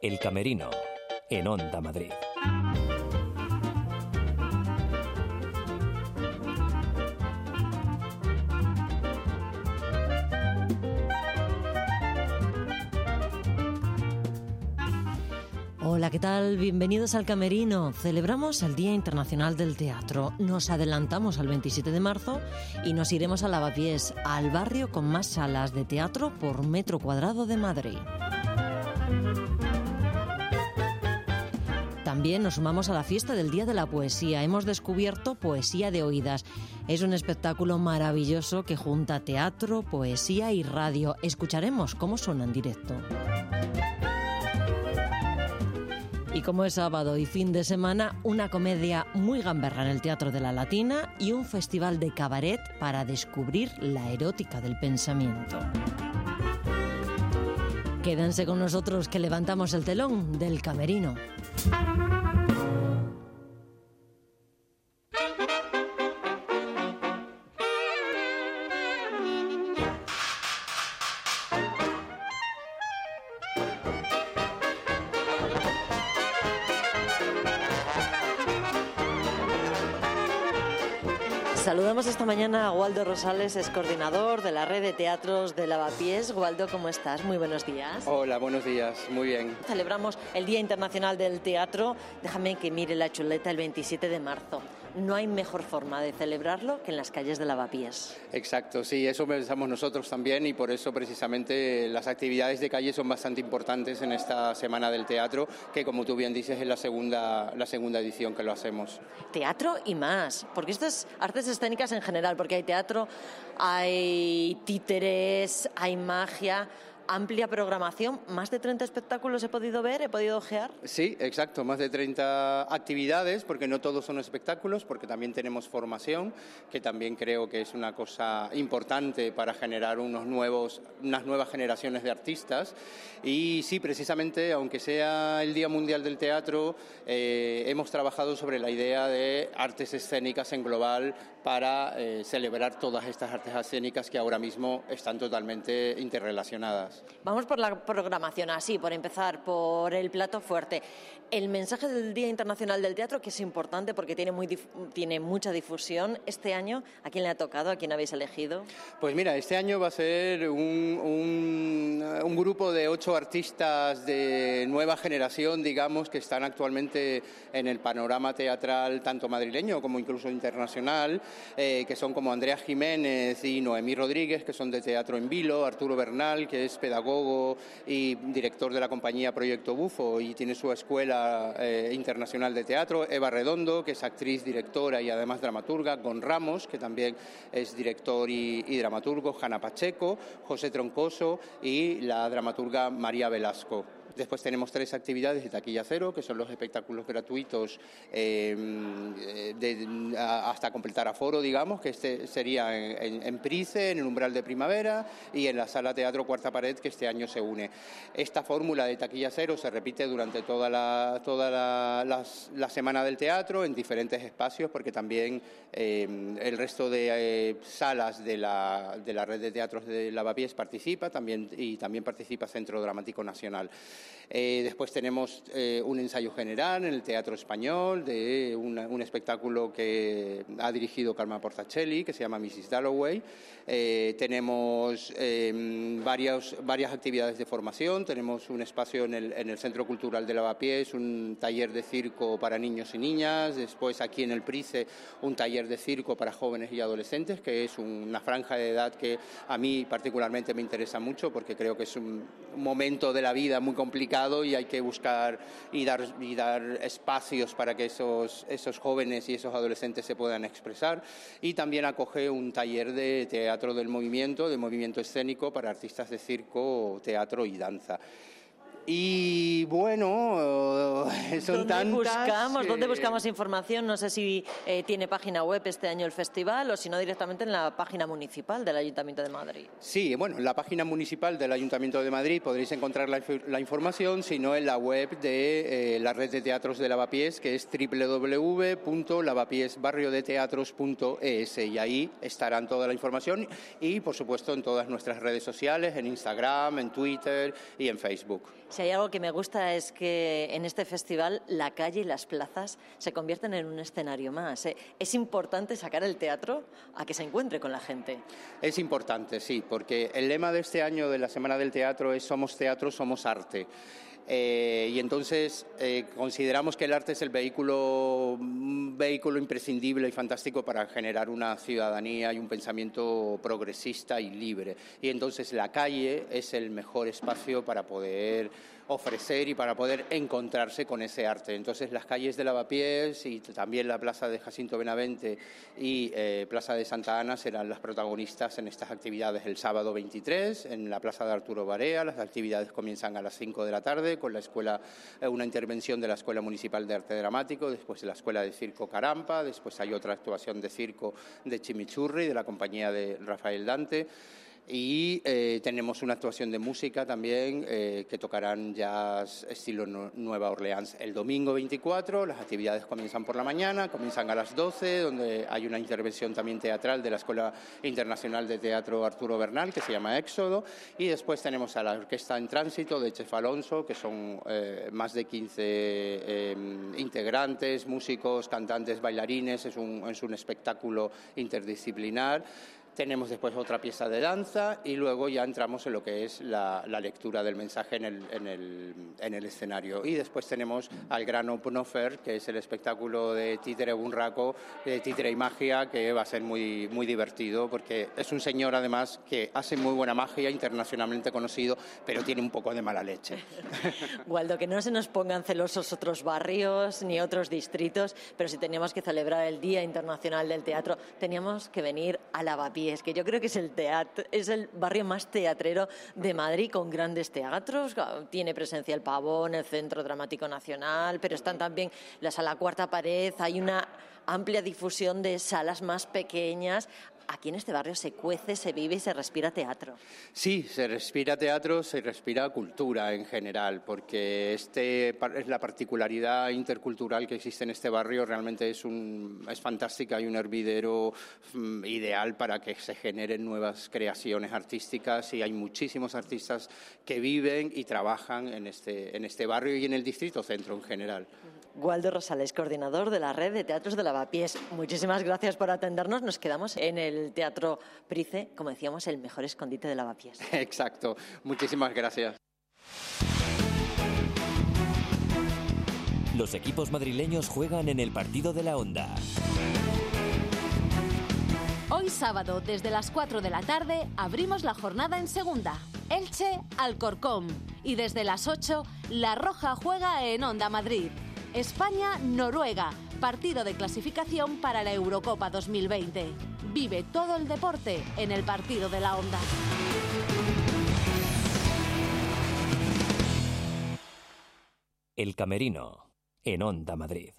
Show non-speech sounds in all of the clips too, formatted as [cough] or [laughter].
El Camerino, en Onda Madrid. Hola, ¿qué tal? Bienvenidos al Camerino. Celebramos el Día Internacional del Teatro. Nos adelantamos al 27 de marzo y nos iremos a Lavapiés, al barrio con más salas de teatro por metro cuadrado de Madrid. Nos sumamos a la fiesta del Día de la Poesía. Hemos descubierto Poesía de Oídas. Es un espectáculo maravilloso que junta teatro, poesía y radio. Escucharemos cómo suena en directo. Y como es sábado y fin de semana, una comedia muy gamberra en el Teatro de la Latina y un festival de cabaret para descubrir la erótica del pensamiento. Quédense con nosotros que levantamos el telón del camerino. Rosales, es coordinador de la red de teatros de Lavapiés. Waldo, ¿cómo estás? Muy buenos días. Hola, buenos días, muy bien. Celebramos el Día Internacional del Teatro. Déjame que mire la chuleta el 27 de marzo. No hay mejor forma de celebrarlo que en las calles de Lavapiés. Exacto, sí, eso pensamos nosotros también y por eso precisamente las actividades de calle son bastante importantes en esta Semana del Teatro, que como tú bien dices es la segunda, la segunda edición que lo hacemos. Teatro y más, porque estas artes escénicas en general, porque hay teatro, hay títeres, hay magia, amplia programación. Más de 30 espectáculos he podido ver, he podido ojear. Sí, exacto, más de 30 actividades, porque no todos son espectáculos, porque también tenemos formación, que también creo que es una cosa importante para generar unos nuevos, unas nuevas generaciones de artistas. Y sí, precisamente, aunque sea el Día Mundial del Teatro, eh, hemos trabajado sobre la idea de artes escénicas en global para eh, celebrar todas estas artes escénicas que ahora mismo están totalmente interrelacionadas. Vamos por la programación, así, por empezar, por el plato fuerte. El mensaje del Día Internacional del Teatro, que es importante porque tiene, muy tiene mucha difusión, este año, ¿a quién le ha tocado? ¿A quién habéis elegido? Pues mira, este año va a ser un, un, grupo de ocho artistas de nueva generación, digamos, que están actualmente en el panorama teatral tanto madrileño como incluso internacional, eh, que son como Andrea Jiménez y Noemí Rodríguez, que son de Teatro en Vilo, Arturo Bernal, que es pedagogo y director de la compañía Proyecto Bufo y tiene su escuela eh, internacional de teatro, Eva Redondo, que es actriz, directora y además dramaturga, Gon Ramos, que también es director y, y dramaturgo, Jana Pacheco, José Troncoso y la dramaturga María Velasco. Después tenemos tres actividades de taquilla cero, que son los espectáculos gratuitos eh, de, hasta completar aforo, digamos, que este sería en, en, Price, en el umbral de primavera y en la sala Teatro Cuarta Pared, que este año se une. Esta fórmula de taquilla cero se repite durante toda la, semana del teatro en diferentes espacios, porque también eh, el resto de eh, salas de la, de la red de teatros de Lavapiés participa también, y también participa Centro Dramático Nacional. Eh, después tenemos eh, un ensayo general en el Teatro Español de una, un espectáculo que ha dirigido Calma Portacelli, que se llama Mrs. Dalloway. Eh, tenemos varias, varias actividades de formación. Tenemos un espacio en el, en el Centro Cultural de Lavapiés, un taller de circo para niños y niñas. Después aquí en el Price, un taller de circo para jóvenes y adolescentes, que es una franja de edad que a mí particularmente me interesa mucho porque creo que es un momento de la vida muy y hay que buscar y dar, y dar espacios para que esos, esos jóvenes y esos adolescentes se puedan expresar. Y también acoge un taller de teatro del movimiento, de movimiento escénico para artistas de circo, teatro y danza. Y bueno, [laughs] son ¿Dónde tantas. Buscamos, eh... ¿Dónde buscamos información? No sé si eh, tiene página web este año el festival o si no directamente en la página municipal del Ayuntamiento de Madrid. Sí, bueno, en la página municipal del Ayuntamiento de Madrid podréis encontrar la, la información, sino en la web de eh, la red de teatros de Lavapiés, que es www.lavapiesbarriodeteatros.es y ahí estarán toda la información y, por supuesto, en todas nuestras redes sociales, en Instagram, en Twitter y en Facebook. Si hay algo que me gusta es que en este festival la calle y las plazas se convierten en un escenario más. ¿eh? Es importante sacar el teatro a que se encuentre con la gente. Es importante, sí, porque el lema de este año de la Semana del Teatro es Somos teatro, somos arte. Eh, y entonces eh, consideramos que el arte es el vehículo, un vehículo imprescindible y fantástico para generar una ciudadanía y un pensamiento progresista y libre. Y entonces la calle es el mejor espacio para poder ofrecer y para poder encontrarse con ese arte. Entonces las calles de Lavapiés y también la Plaza de Jacinto Benavente y eh, Plaza de Santa Ana serán las protagonistas en estas actividades el sábado 23 en la Plaza de Arturo Barea. Las actividades comienzan a las 5 de la tarde con la escuela, eh, una intervención de la Escuela Municipal de Arte Dramático, después de la Escuela de Circo Carampa, después hay otra actuación de circo de Chimichurri de la compañía de Rafael Dante. Y eh, tenemos una actuación de música también eh, que tocarán jazz estilo Nueva Orleans el domingo 24. Las actividades comienzan por la mañana, comienzan a las 12, donde hay una intervención también teatral de la Escuela Internacional de Teatro Arturo Bernal, que se llama Éxodo. Y después tenemos a la Orquesta en Tránsito de Chef Alonso, que son eh, más de 15 integrantes, músicos, cantantes, bailarines. Es un, es un espectáculo interdisciplinar. Tenemos después otra pieza de danza y luego ya entramos en lo que es la, lectura del mensaje en el, en, el, en el, escenario. Y después tenemos al gran Open Offer, que es el espectáculo de títere bunraco, de títere y magia, que va a ser muy, muy divertido porque es un señor además que hace muy buena magia, internacionalmente conocido, pero tiene un poco de mala leche. [laughs] Waldo, que no se nos pongan celosos otros barrios ni otros distritos, pero si teníamos que celebrar el Día Internacional del Teatro, teníamos que venir a Lavapiés es que yo creo que es el, teatro, es el barrio más teatrero de Madrid con grandes teatros. Tiene presencia el Pavón, el Centro Dramático Nacional, pero están también la Sala Cuarta Pared, hay una amplia difusión de salas más pequeñas aquí en este barrio se cuece, se vive y se respira teatro. Sí, se respira teatro, se respira cultura en general, porque este es la particularidad intercultural que existe en este barrio, realmente es, un, es fantástica y un hervidero mm, ideal para que se generen nuevas creaciones artísticas y hay muchísimos artistas que viven y trabajan en este, en este barrio y en el distrito centro en general. Waldo Rosales, coordinador de la red de teatros de Lavapiés. Muchísimas gracias por atendernos. Nos quedamos en el Teatro Price, como decíamos, el mejor escondite de Lavapiés. [laughs] Exacto. Muchísimas gracias. Los equipos madrileños juegan en el partido de la Onda. Hoy sábado, desde las 4 de la tarde, abrimos la jornada en segunda. Elche, Alcorcón. Y desde las 8, La Roja juega en Onda Madrid. España-Noruega, partido de clasificación para la Eurocopa 2020. Vive todo el deporte en el partido de la onda. El Camerino, en Onda Madrid.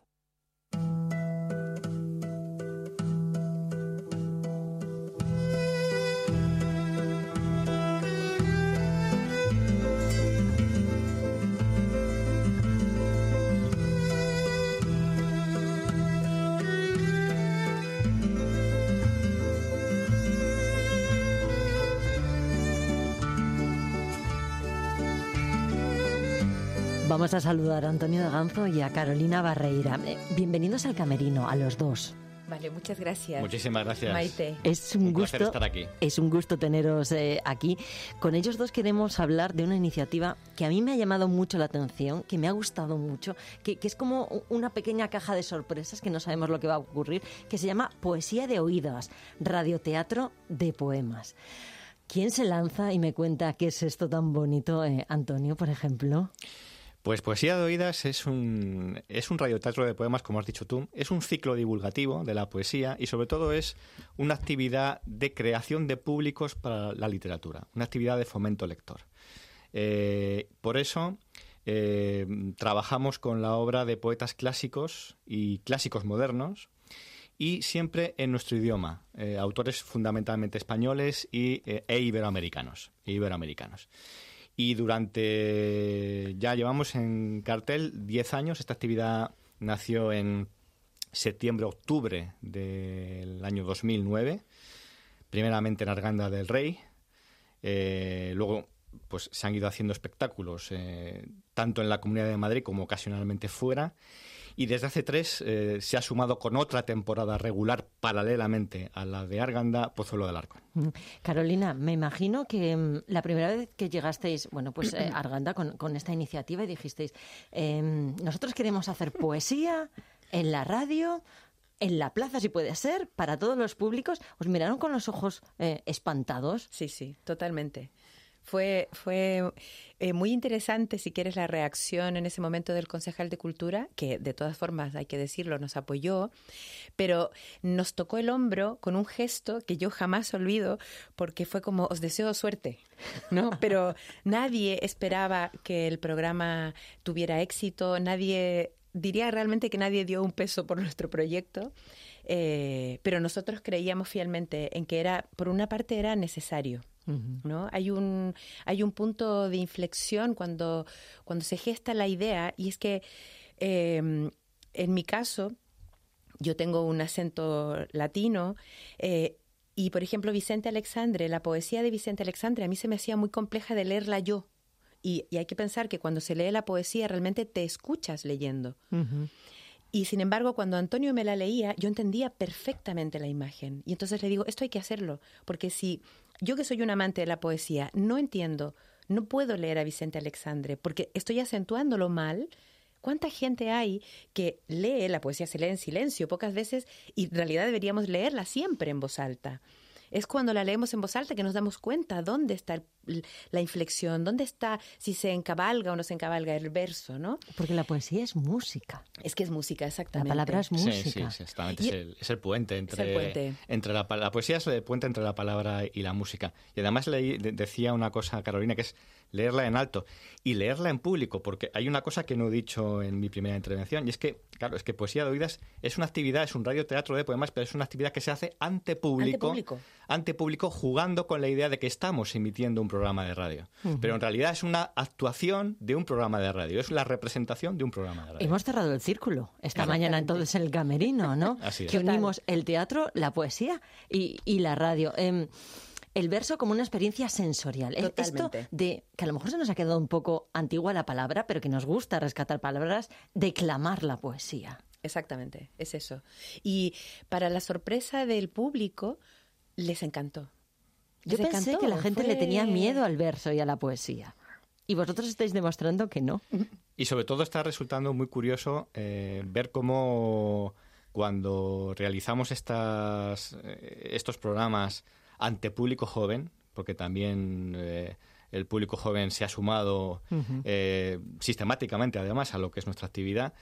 Vamos a saludar a Antonio de Ganzo y a Carolina Barreira. Eh, bienvenidos al Camerino, a los dos. Vale, muchas gracias. Muchísimas gracias. Maite. Es un, gusto estar aquí. Es un gusto teneros eh, aquí. Con ellos dos queremos hablar de una iniciativa que a mí me ha llamado mucho la atención, que me ha gustado mucho, que, que es como una pequeña caja de sorpresas que no sabemos lo que va a ocurrir, que se llama Poesía de Oídas, radioteatro de poemas. ¿Quién se lanza y me cuenta qué es esto tan bonito, eh, Antonio, por ejemplo? Pues Poesía de Oídas es un, es un radioteatro de poemas, como has dicho tú. Es un ciclo divulgativo de la poesía y sobre todo es una actividad de creación de públicos para la literatura, una actividad de fomento lector. Eh, por eso eh, trabajamos con la obra de poetas clásicos y clásicos modernos y siempre en nuestro idioma, eh, autores fundamentalmente españoles y, e iberoamericanos. E iberoamericanos. Y durante, ya llevamos en cartel 10 años, esta actividad nació en septiembre-octubre del año 2009, primeramente en Arganda del Rey, eh, luego pues se han ido haciendo espectáculos, eh, tanto en la Comunidad de Madrid como ocasionalmente fuera. Y desde hace tres eh, se ha sumado con otra temporada regular paralelamente a la de Arganda, Pozuelo del Arco. Mm. Carolina, me imagino que mm, la primera vez que llegasteis, bueno, pues a [clears throat] Arganda con, con, esta iniciativa y dijisteis, em, nosotros queremos hacer poesía en la radio, en la plaza, si puede ser, para todos los públicos. ¿Os miraron con los ojos eh, espantados? Sí, sí, totalmente. Fue, fue eh, muy interesante, si quieres, la reacción en ese momento del concejal de Cultura, que de todas formas, hay que decirlo, nos apoyó, pero nos tocó el hombro con un gesto que yo jamás olvido, porque fue como, os deseo suerte, ¿no? Pero [laughs] nadie esperaba que el programa tuviera éxito, nadie diría realmente que nadie dio un peso por nuestro proyecto, eh, pero nosotros creíamos fielmente en que era, por una parte, era necesario. ¿No? Hay, un, hay un punto de inflexión cuando, cuando se gesta la idea y es que em, en mi caso yo tengo un acento latino eh, y por ejemplo Vicente Alexandre, la poesía de Vicente Alexandre a mí se me hacía muy compleja de leerla yo. Y, hay que pensar que cuando se lee la poesía realmente te escuchas leyendo. Y sin embargo, cuando Antonio me la leía, yo entendía perfectamente la imagen. Y entonces le digo, esto hay que hacerlo, porque si yo que soy un amante de la poesía no entiendo, no puedo leer a Vicente Alexandre, porque estoy acentuándolo mal, ¿Cuánta gente hay que lee, la poesía se lee en silencio pocas veces y en realidad deberíamos leerla siempre en voz alta? Es cuando la leemos en voz alta que nos damos cuenta dónde está la inflexión, dónde está si se encabalga o no se encabalga el verso, ¿no? Porque la poesía es música. Es que es música, exactamente. La palabra es música. Sí, sí, exactamente. Es el, puente entre, entre la, la, poesía es el puente entre la palabra y la música. Y además le, decía una cosa, Carolina, que es leerla en alto y leerla en público, porque hay una cosa que no he dicho en mi primera intervención, y es que, claro, es que Poesía de Oídas es una actividad, es un radioteatro de poemas, pero es una actividad que se hace ante público, ante público, jugando con la idea de que estamos emitiendo un programa de radio. Pero en realidad es una actuación de un programa de radio, es la representación de un programa de radio. Hemos cerrado el círculo esta mañana entonces en el camerino, ¿no? [laughs] Así es. Que unimos el teatro, la poesía y, y la radio. Eh, el verso como una experiencia sensorial. Esto de que a lo mejor se nos ha quedado un poco antigua la palabra, pero que nos gusta rescatar palabras, declamar la poesía. Exactamente, es eso. Y para la sorpresa del público, les encantó. Yo pensé que la gente le tenía miedo al verso y a la poesía. Y vosotros estáis demostrando que no. Y sobre todo está resultando muy curioso eh, ver cómo cuando realizamos estas, eh, estos programas ante público joven, porque también eh, el público joven se ha sumado eh, sistemáticamente, además, a lo que es nuestra actividad.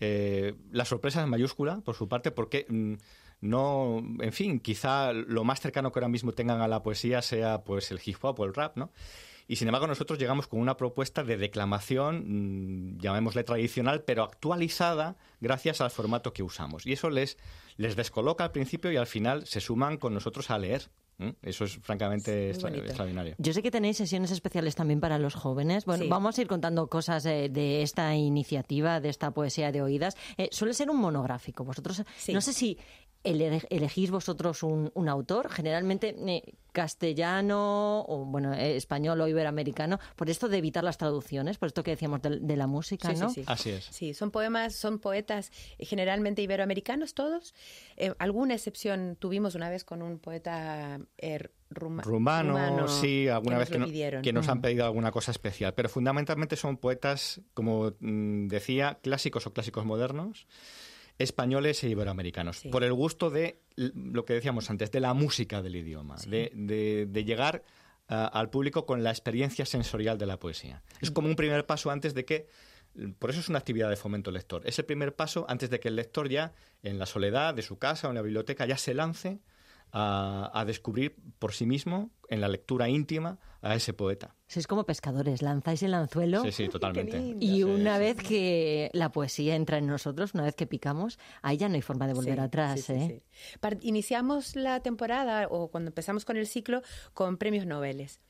Eh, la sorpresa es mayúscula, por su parte, porque mm, no, en fin, quizá lo más cercano que ahora mismo tengan a la poesía sea pues el hip hop o el rap, ¿no? Y sin embargo nosotros llegamos con una propuesta de declamación, mm, llamémosle tradicional, pero actualizada gracias al formato que usamos. Y eso les, les descoloca al principio y al final se suman con nosotros a leer. Eso es francamente extraordinario. Yo sé que tenéis sesiones especiales también para los jóvenes. Bueno, vamos a ir contando cosas de, esta iniciativa, de esta poesía de oídas. Eh, suele ser un monográfico. Vosotros, no sé si elegís vosotros un, autor, generalmente eh, castellano o bueno eh, español o iberoamericano, por esto de evitar las traducciones, por esto que decíamos de, la música, ¿no? Sí, Así es. Sí, son poemas, son poetas eh, generalmente iberoamericanos todos. alguna excepción tuvimos una vez con un poeta rumano, sí, alguna vez que, que nos han pedido alguna cosa especial, pero fundamentalmente son poetas, como mm, decía, clásicos o clásicos modernos españoles e iberoamericanos, por el gusto de lo que decíamos antes, de la música del idioma, de, llegar al público con la experiencia sensorial de la poesía. Es como un primer paso antes de que por eso es una actividad de fomento lector. Es el primer paso antes de que el lector ya, en la soledad de su casa o en la biblioteca, ya se lance a, descubrir por sí mismo, en la lectura íntima, a ese poeta. Sois como pescadores, lanzáis el anzuelo. Sí, sí, [laughs] totalmente. Y una vez que la poesía entra en nosotros, una vez que picamos, ahí ya no hay forma de volver atrás. ¿eh? Iniciamos la temporada, o cuando empezamos con el ciclo, con premios Nobeles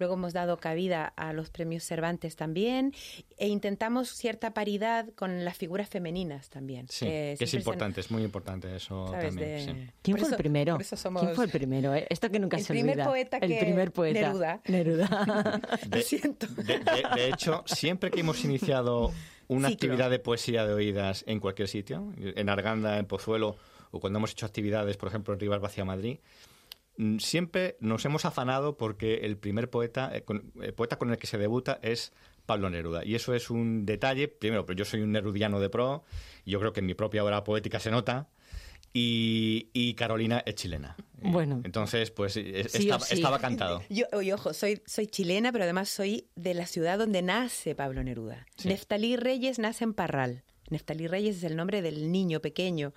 luego hemos dado cabida a los premios Cervantes también, e intentamos cierta paridad con las figuras femeninas también. Sí, que es importante, es muy importante eso también. ¿Quién fue el primero? ¿Quién fue el primero? Esto que nunca se olvida. el primer poeta. Neruda. Neruda. [laughs] De, de hecho, siempre que hemos iniciado una actividad de poesía de oídas en cualquier sitio, en Arganda, en Pozuelo, o cuando hemos hecho actividades, por ejemplo, en Rivas Vacía Madrid, siempre nos hemos afanado porque el primer poeta, eh, el poeta con el que se debuta es Pablo Neruda. Y eso es un detalle, primero, pero yo soy un nerudiano de pro, y yo creo que en mi propia obra poética se nota, y, Carolina es chilena. Bueno. Entonces, pues estaba, cantado. [laughs] Yo, ojo, soy, soy chilena, pero además soy de la ciudad donde nace Pablo Neruda. Neftalí Reyes nace en Parral. Neftalí Reyes es el nombre del niño pequeño,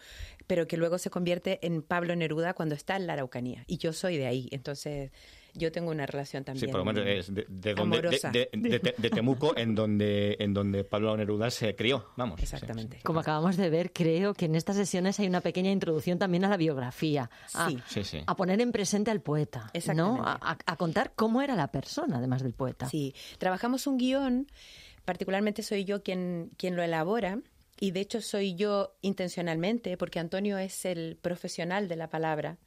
pero que luego se convierte en Pablo Neruda cuando está en la Araucanía. Y yo soy de ahí. Entonces, yo tengo una relación también. Sí, por lo menos es de, de, Temuco, en donde, en donde Pablo Neruda se crió, vamos. Exactamente. Como acabamos de ver, creo que en estas sesiones hay una pequeña introducción también a la biografía. A, sí. Sí, a poner en presente al poeta, ¿no? A, a contar cómo era la persona, además del poeta. Sí, trabajamos un guion, particularmente soy yo quien, quien lo elabora, y de hecho soy yo intencionalmente, porque Antonio es el profesional de la palabra,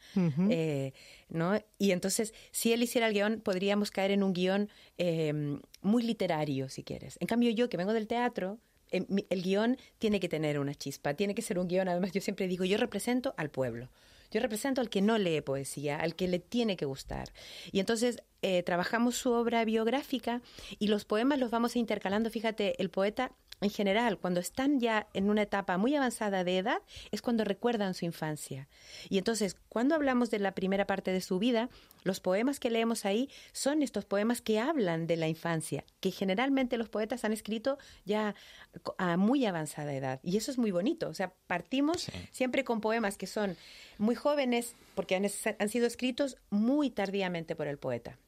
eh, ¿no? Y entonces, si él hiciera el guion, podríamos caer en un guion em, muy literario, si quieres. En cambio, yo que vengo del teatro, em, el guion tiene que tener una chispa, tiene que ser un guion, además yo siempre digo, yo represento al pueblo. Yo represento al que no lee poesía, al que le tiene que gustar. Y entonces eh, trabajamos su obra biográfica y los poemas los vamos intercalando. Fíjate, el poeta en general, cuando están ya en una etapa muy avanzada de edad, es cuando recuerdan su infancia. Y entonces, cuando hablamos de la primera parte de su vida, los poemas que leemos ahí son estos poemas que hablan de la infancia, que generalmente los poetas han escrito ya a muy avanzada edad. Y eso es muy bonito. O sea, partimos siempre con poemas que son muy jóvenes, porque han, sido escritos muy tardíamente por el poeta.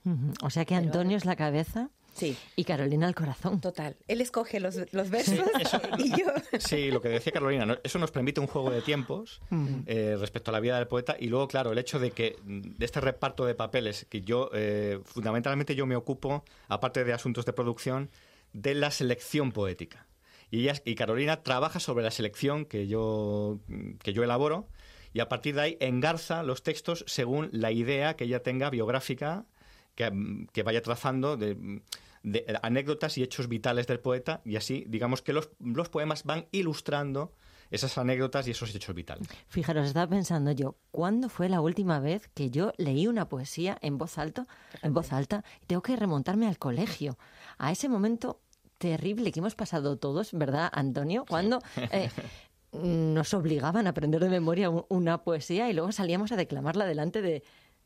O sea que Antonio es la cabeza Sí. Y Carolina el corazón. Total. Él escoge los, los versos [laughs] y yo... Sí, lo que decía Carolina, eso nos permite un juego de tiempos eh, respecto a la vida del poeta y luego, claro, el hecho de que de este reparto de papeles, que yo, eh, fundamentalmente yo me ocupo, aparte de asuntos de producción, de la selección poética. Y, ella, y Carolina trabaja sobre la selección que yo, que yo elaboro y a partir de ahí engarza los textos según la idea que ella tenga biográfica que, que vaya trazando de de anécdotas y hechos vitales del poeta y así, digamos que los, los poemas van ilustrando esas anécdotas y esos hechos vitales. Fijaros, estaba pensando yo, ¿cuándo fue la última vez que yo leí una poesía en voz alta, en voz alta, y tengo que remontarme al colegio, a ese momento terrible que hemos pasado todos, ¿verdad, Antonio? Cuando eh, [laughs] nos obligaban a aprender de memoria una poesía y luego salíamos a declamarla delante de,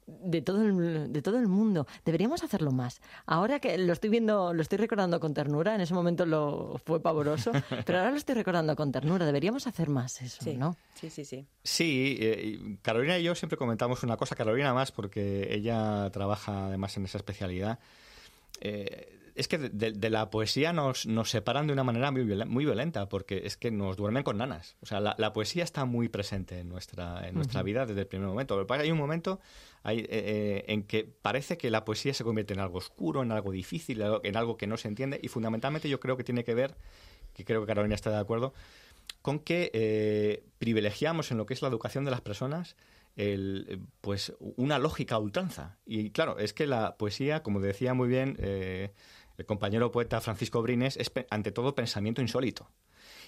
de todo el, de todo el mundo. Deberíamos hacerlo más. Ahora que lo estoy viendo, lo estoy recordando con ternura, en ese momento lo fue pavoroso, [laughs] pero ahora lo estoy recordando con ternura. Deberíamos hacer más eso, ¿no? Sí, sí, sí. Sí, eh, Carolina y yo siempre comentamos una cosa, Carolina más, porque ella trabaja además en esa especialidad. Eh, es que de, la poesía nos, nos, separan de una manera muy, muy violenta, porque es que nos duermen con nanas. O sea, la, poesía está muy presente en nuestra, en nuestra vida desde el primer momento. Pero hay un momento hay, eh, eh, en que parece que la poesía se convierte en algo oscuro, en algo difícil, en algo que no se entiende, y fundamentalmente yo creo que tiene que ver, que creo que Carolina está de acuerdo, con que eh, privilegiamos en lo que es la educación de las personas el, pues una lógica ultranza. Y claro, es que la poesía, como decía muy bien el compañero poeta Francisco Brines, es ante todo pensamiento insólito.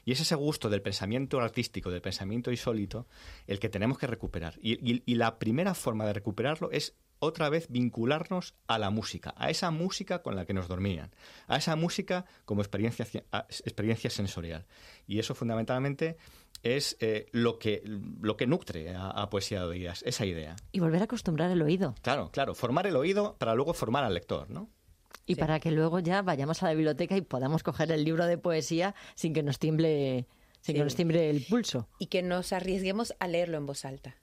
Y es ese gusto del pensamiento artístico, del pensamiento insólito, el que tenemos que recuperar. Y, la primera forma de recuperarlo es otra vez vincularnos a la música, a esa música con la que nos dormían, a esa música como experiencia, experiencia sensorial. Y eso fundamentalmente es eh, lo, que, lo que nutre a, Poesía de Oídas, esa idea. Y volver a acostumbrar el oído. Claro, claro, formar el oído para luego formar al lector, ¿no? Y para que luego ya vayamos a la biblioteca y podamos coger el libro de poesía sin que nos tiemble, sin que nos tiemble el pulso. Y que nos arriesguemos a leerlo en voz alta.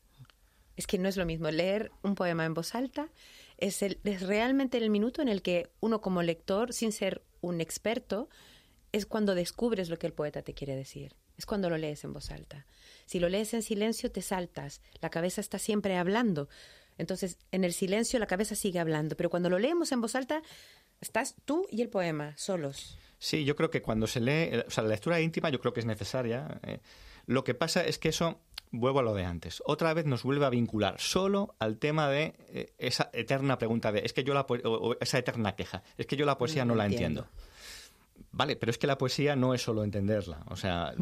Es que no es lo mismo leer un poema en voz alta, es, el, es realmente el minuto en el que uno como lector, sin ser un experto, es cuando descubres lo que el poeta te quiere decir. Es cuando lo lees en voz alta. Si lo lees en silencio, te saltas. La cabeza está siempre hablando Entonces, en el silencio la cabeza sigue hablando, pero cuando lo leemos en voz alta, estás tú y el poema solos. Sí, yo creo que cuando se lee, eh, o sea, la lectura íntima yo creo que es necesaria. eh. Lo que pasa es que eso, vuelvo a lo de antes, otra vez nos vuelve a vincular solo al tema de eh, esa eterna pregunta de, es que yo la o, o esa eterna queja, es que yo la poesía Mm, no la entiendo. entiendo. Vale, pero es que la poesía no es solo entenderla. O sea,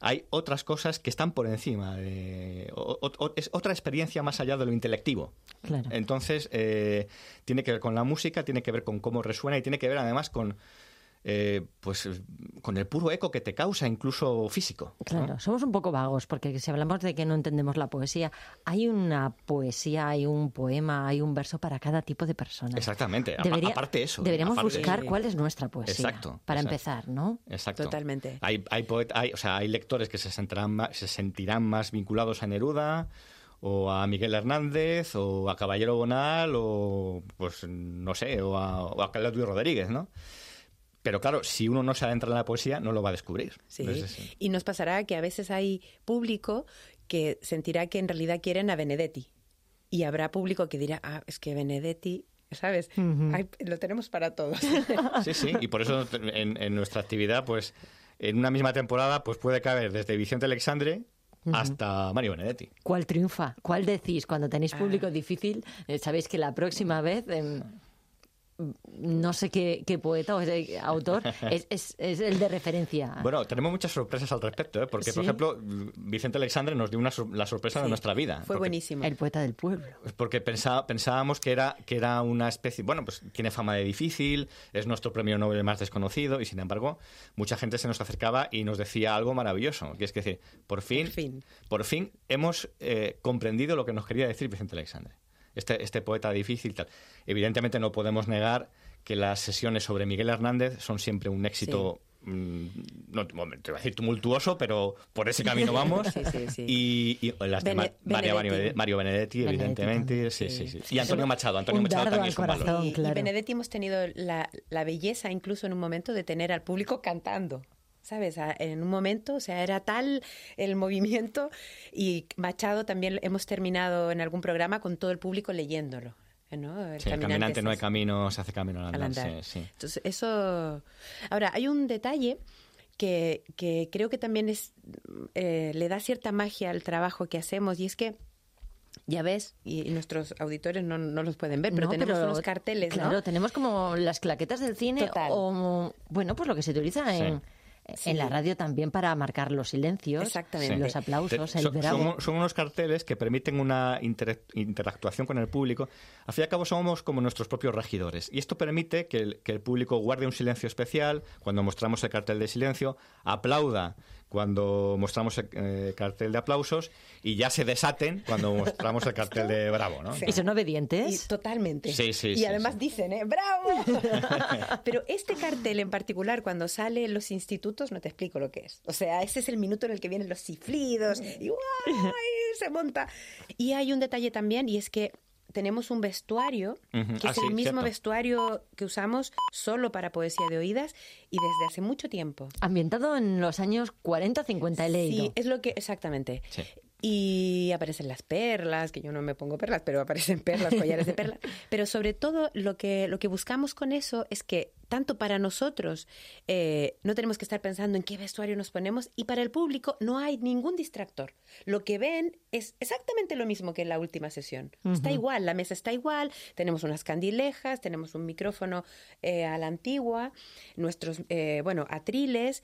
hay otras cosas que están por encima. De, o- o- o- es otra experiencia más allá de lo intelectivo. Claro. Entonces, eh, tiene que ver con la música, tiene que ver con cómo resuena y tiene que ver además con, eh, pues, con el puro eco que te causa, incluso físico. ¿no? Claro, somos un poco vagos porque si hablamos de que no entendemos la poesía, hay una poesía, hay un poema, hay un verso para cada tipo de persona. Exactamente. Aparte eso. Deberíamos aparte buscar eso. cuál es nuestra poesía. Exacto, Para exacto. empezar, ¿no? Exacto. Totalmente. Hay, hay, poet- hay- o sea, hay lectores que se sentirán, más, se sentirán más vinculados a Neruda o a Miguel Hernández o a Caballero Bonal o, pues, no sé, o a, o a Claudio Rodríguez, ¿no? Pero claro, si uno no se adentra en la poesía, no lo va a descubrir. Sí. Entonces, sí. Y nos pasará que a veces hay público que sentirá que en realidad quieren a Benedetti. Y habrá público que dirá, ah, es que Benedetti, ¿sabes? Ay, lo tenemos para todos. Sí, sí, y por eso en, en nuestra actividad, pues, en una misma temporada, pues puede caber desde Vicente Alexandre hasta Mario Benedetti. ¿Cuál triunfa? ¿Cuál decís? Cuando Ah. tenéis público difícil, eh, sabéis que la próxima vez, em, no sé qué, qué poeta o ese autor, [laughs] es, es- es el de referencia. Bueno, tenemos muchas sorpresas al respecto, ¿eh? porque, por ejemplo, Vicente Alexandre nos dio una sor- la sorpresa de nuestra vida. Fue porque- buenísimo. el poeta del pueblo. Porque pensá- pensábamos que era, que era una especie, bueno, pues tiene fama de difícil, es nuestro premio Nobel más desconocido y sin embargo mucha gente se nos acercaba y nos decía algo maravilloso, que es que decir, por fin, Por fin. por fin hemos eh, comprendido lo que nos quería decir Vicente Alexandre. Este, este poeta difícil tal. Evidentemente no podemos negar que las sesiones sobre Miguel Hernández son siempre un éxito mm, no te voy a decir tumultuoso, pero por ese camino vamos. Sí, sí, sí. Y, y las de Ma- Mario, Benedetti. Mario Benedetti, Benedetti evidentemente. también, Sí, sí, sí. sí. Y Antonio Machado. Antonio Un Machado dardo también al es un valor. corazón. Y, y claro. Benedetti hemos tenido la, la belleza incluso en un momento de tener al público cantando. ¿Sabes? En un momento, o sea, era tal el movimiento y Machado también hemos terminado en algún programa con todo el público leyéndolo. ¿no? El Sí, el caminante caminante es no hay camino, se hace camino al al andar. andar. sí, sí. Entonces, eso... Ahora, hay un detalle que, que creo que también es, eh, le da cierta magia al trabajo que hacemos y es que ya ves, y, y nuestros auditores no, no los pueden ver, pero No, tenemos pero, unos carteles, ¿no? Claro, tenemos como las claquetas del cine Total. o, bueno, pues lo que se utiliza en, Sí. En la radio también para marcar los silencios, Exactamente. los aplausos, Te- el son, bravo. son- son unos carteles que permiten una inter- interactuación con el público. Al fin y al cabo somos como nuestros propios regidores. Y esto permite que el, que el público guarde un silencio especial cuando mostramos el cartel de silencio, aplauda cuando mostramos el eh, cartel de aplausos y ya se desaten cuando mostramos el cartel de bravo. ¿no? Sí. ¿Y son Y obedientes? totalmente. Sí, sí, y sí, además sí. dicen, ¿eh? ¡Bravo! [laughs] Pero este cartel en particular, cuando sale en los institutos, no te explico lo que es. O sea, ese es el minuto en el que vienen los ciflidos y ¡guay! [laughs] se monta. Y hay un detalle también, y es que tenemos un vestuario, que Ah, es sí, el mismo cierto. vestuario que usamos solo para poesía de oídas y desde hace mucho tiempo. Ambientado en los años 40 50 he leído. Sí, es lo que, exactamente. Sí. Y aparecen las perlas, que yo no me pongo perlas, pero aparecen perlas, [laughs] collares de perlas. Pero sobre todo lo que, lo que buscamos con eso es que tanto para nosotros eh, no tenemos que estar pensando en qué vestuario nos ponemos y para el público no hay ningún distractor. Lo que ven es exactamente lo mismo que en la última sesión. Está igual, la mesa está igual, tenemos unas candilejas, tenemos un micrófono eh, a la antigua, nuestros, eh, bueno, atriles.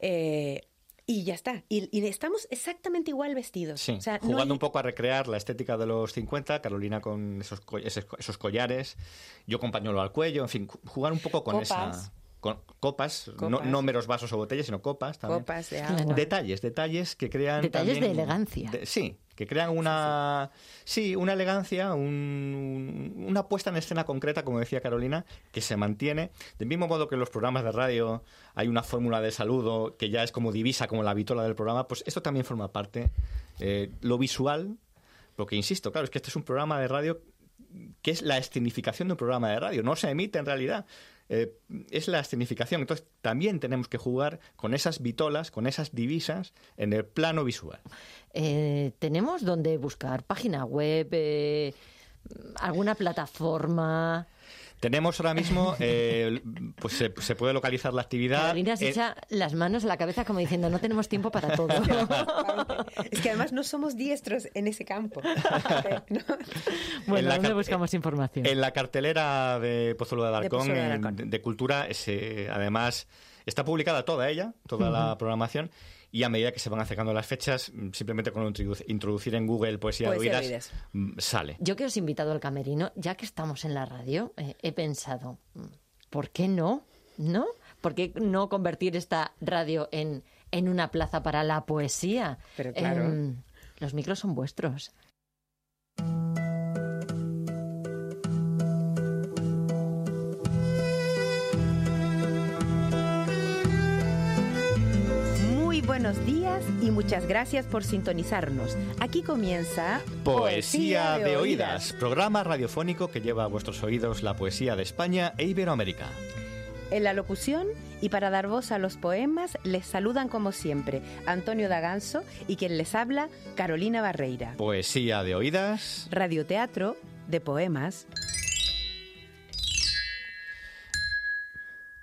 eh, y ya está. Y, y estamos exactamente igual vestidos. Sí, O sea, no jugando hay- un poco a recrear la estética de los 50, Carolina con esos, esos, collares, yo con pañuelo al cuello, en fin, ju- jugar un poco con Copas. esa... Con copas, No, Copas. no meros vasos o botellas, sino copas también. copas de agua. Detalles, detalles que crean Detalles también- de elegancia. de- sí, que crean una... Sí, una elegancia, un- una puesta en escena concreta, como decía Carolina, que se mantiene. Del mismo modo que en los programas de radio hay una fórmula de saludo que ya es como divisa, como la vitola del programa, pues esto también forma parte. Eh, lo visual, porque insisto, claro, es que este es un programa de radio que es la escenificación de un programa de radio. No se emite en realidad. Eh, es la escenificación. Entonces, también tenemos que jugar con esas vitolas, con esas divisas en el plano visual. Eh, tenemos donde buscar página web, eh, alguna plataforma. Tenemos ahora mismo, eh, pues se, se puede localizar la actividad. Carolina se en- echa las manos a la cabeza como diciendo, no tenemos tiempo para todo. [laughs] Es que además no somos diestros en ese campo. [laughs] ¿no? bueno, En la ¿dónde buscamos información? En la cartelera de Pozuelo de Alarcón, de Alarcón. de, de Cultura, se- además está publicada toda ella, toda la programación, y a medida que se van acercando las fechas, mm, simplemente con introdu- introducir en Google Poesía, Poesía de de Oídas, Oídas. mm, sale. Yo que os he invitado al camerino, ya que estamos en la radio, eh, he pensado, mm, ¿por qué no? ¿No? ¿Por qué no convertir esta radio en, en una plaza para la poesía? Pero claro. Em, los micros son vuestros. Buenos días y muchas gracias por sintonizarnos. Aquí comienza Poesía de Oídas, programa radiofónico que lleva a vuestros oídos la poesía de España e Iberoamérica. En la locución y para dar voz a los poemas les saludan como siempre Antonio Daganzo y quien les habla Carolina Barreira. Poesía de Oídas. Radioteatro de poemas.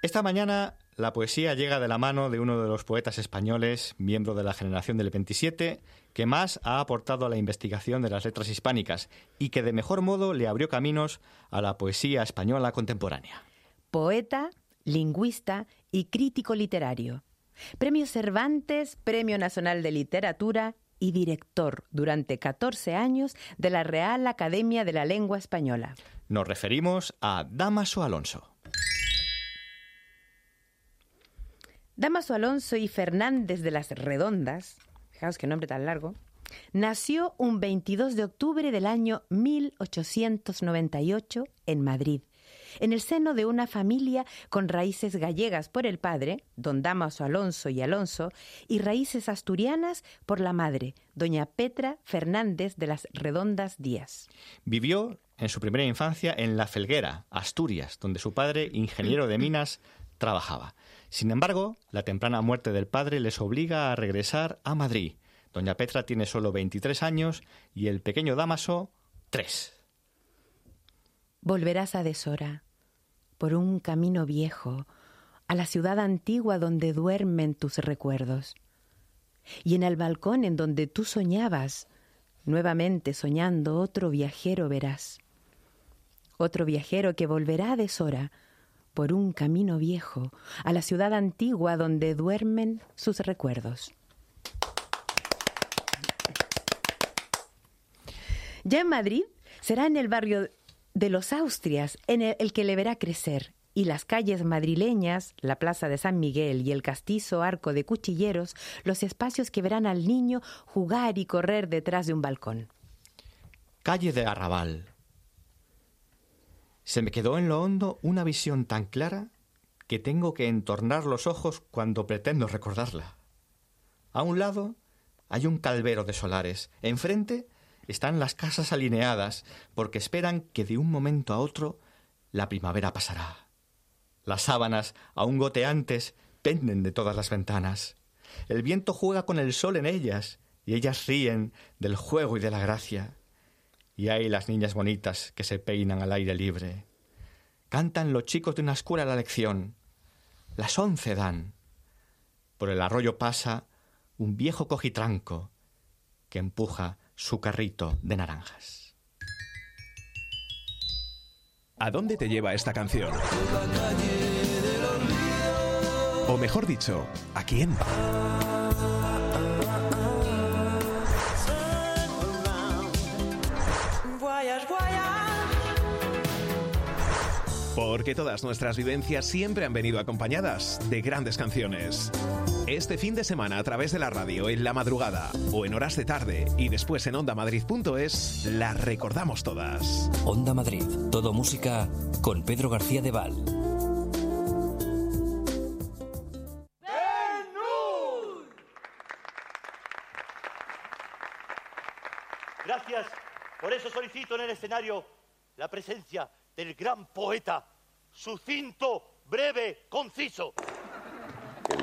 Esta mañana la poesía llega de la mano de uno de los poetas españoles, miembro de la generación del 27, que más ha aportado a la investigación de las letras hispánicas y que de mejor modo le abrió caminos a la poesía española contemporánea. Poeta, lingüista y crítico literario. Premio Cervantes, Premio Nacional de Literatura y director durante 14 años de la Real Academia de la Lengua Española. Nos referimos a Damaso Alonso. Damaso Alonso y Fernández de las Redondas, fijaos qué nombre tan largo, nació un 22 de octubre del año 1898 en Madrid, en el seno de una familia con raíces gallegas por el padre, don Damaso Alonso y Alonso, y raíces asturianas por la madre, doña Petra Fernández de las Redondas Díaz. Vivió en su primera infancia en La Felguera, Asturias, donde su padre, ingeniero de minas, trabajaba. Sin embargo, la temprana muerte del padre les obliga a regresar a Madrid. Doña Petra tiene solo 23 años y el pequeño Damaso, 3. Volverás a deshora, por un camino viejo, a la ciudad antigua donde duermen tus recuerdos. Y en el balcón en donde tú soñabas, nuevamente soñando otro viajero verás. Otro viajero que volverá a deshora, por un camino viejo, a la ciudad antigua donde duermen sus recuerdos. Ya en Madrid será en el barrio de los Austrias en el, el que le verá crecer y las calles madrileñas, la Plaza de San Miguel y el castizo arco de cuchilleros, los espacios que verán al niño jugar y correr detrás de un balcón. Calle de Arrabal. Se me quedó en lo hondo una visión tan clara que tengo que entornar los ojos cuando pretendo recordarla. A un lado hay un calvero de solares. Enfrente están las casas alineadas porque esperan que de un momento a otro la primavera pasará. Las sábanas, aún goteantes, penden de todas las ventanas. El viento juega con el sol en ellas y ellas ríen del juego y de la gracia. Y hay las niñas bonitas que se peinan al aire libre. Cantan los chicos de una escuela la lección. Las once dan. Por el arroyo pasa un viejo cojitranco que empuja su carrito de naranjas. ¿A dónde te lleva esta canción? O mejor dicho, ¿a quién? Porque todas nuestras vivencias siempre han venido acompañadas de grandes canciones. Este fin de semana a través de la radio, en la madrugada o en horas de tarde y después en ondamadrid.es, las recordamos todas. Onda Madrid, todo música con Pedro García de Val. Gracias. Por eso solicito en el escenario la presencia del gran poeta, sucinto, breve, conciso.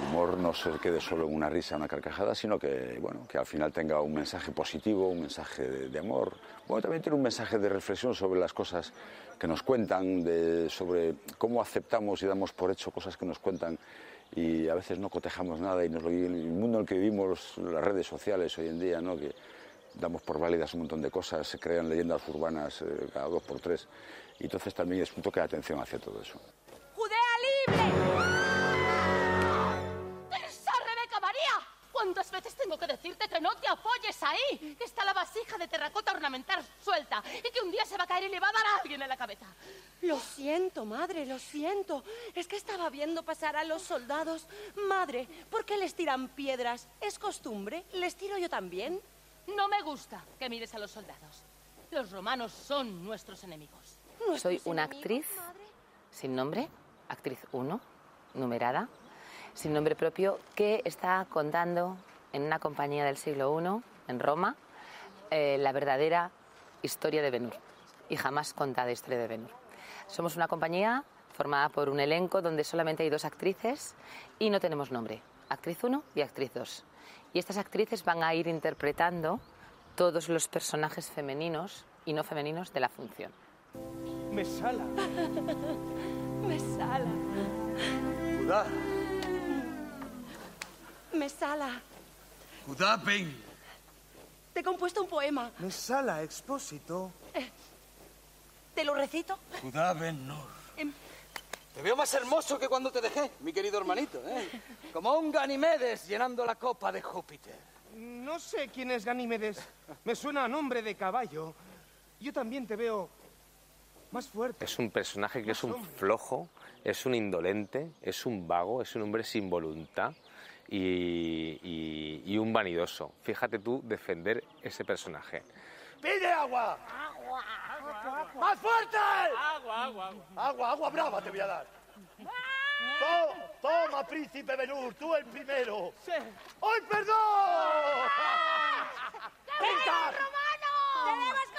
humor no se quede solo en una risa, una carcajada, sino que, bueno, que al final tenga un mensaje positivo, un mensaje de, amor. Bueno, también tiene un mensaje de reflexión sobre las cosas que nos cuentan, sobre cómo aceptamos y damos por hecho cosas que nos cuentan y a veces no cotejamos nada y nos lo, el mundo en el que vivimos, las redes sociales hoy en día, ¿no? que damos por válidas un montón de cosas, se crean leyendas urbanas eh, cada dos por tres. Y entonces también es un toque de atención hacia todo eso. ¡Judea libre! ¿Cuántas veces tengo que decirte que no te apoyes ahí? Que está la vasija de terracota ornamental suelta y que un día se va a caer y le va a dar a alguien en la cabeza. Lo siento, madre, lo siento. Es que estaba viendo pasar a los soldados. Madre, ¿por qué les tiran piedras? ¿Es costumbre? ¿Les tiro yo también? No me gusta que mires a los soldados. Los romanos son nuestros enemigos. Soy una actriz sin nombre, actriz 1, numerada, sin nombre propio, que está contando en una compañía del siglo I, en Roma, eh, la verdadera historia de Benur y jamás contada historia de Benur. Somos una compañía formada por un elenco donde solamente hay dos actrices y no tenemos nombre, actriz 1 y actriz 2. Y estas actrices van a ir interpretando todos los personajes femeninos y no femeninos de la función. Me sala. [laughs] Me sala. Mesala. Kudapen. Te he compuesto un poema. Mesala, expósito. Eh, ¿Te lo recito? Kudaben Nur. Em. Te veo más hermoso que cuando te dejé, mi querido hermanito, ¿eh? [laughs] Como un Ganimedes llenando la copa de Júpiter. No sé quién es Ganimedes. Me suena a nombre de caballo. Yo también te veo más fuerte. Es un personaje que es un flojo, es un indolente, es un vago, es un hombre sin voluntad y, un vanidoso. Fíjate tú defender ese personaje. ¡Pide agua! ¡Agua! ¡Más fuerte! ¡Agua, agua! ¡Agua, agua brava te voy a dar! toma, príncipe Benur, tú el primero. Sí. ¡Ay, perdón! ¡Venga, romano!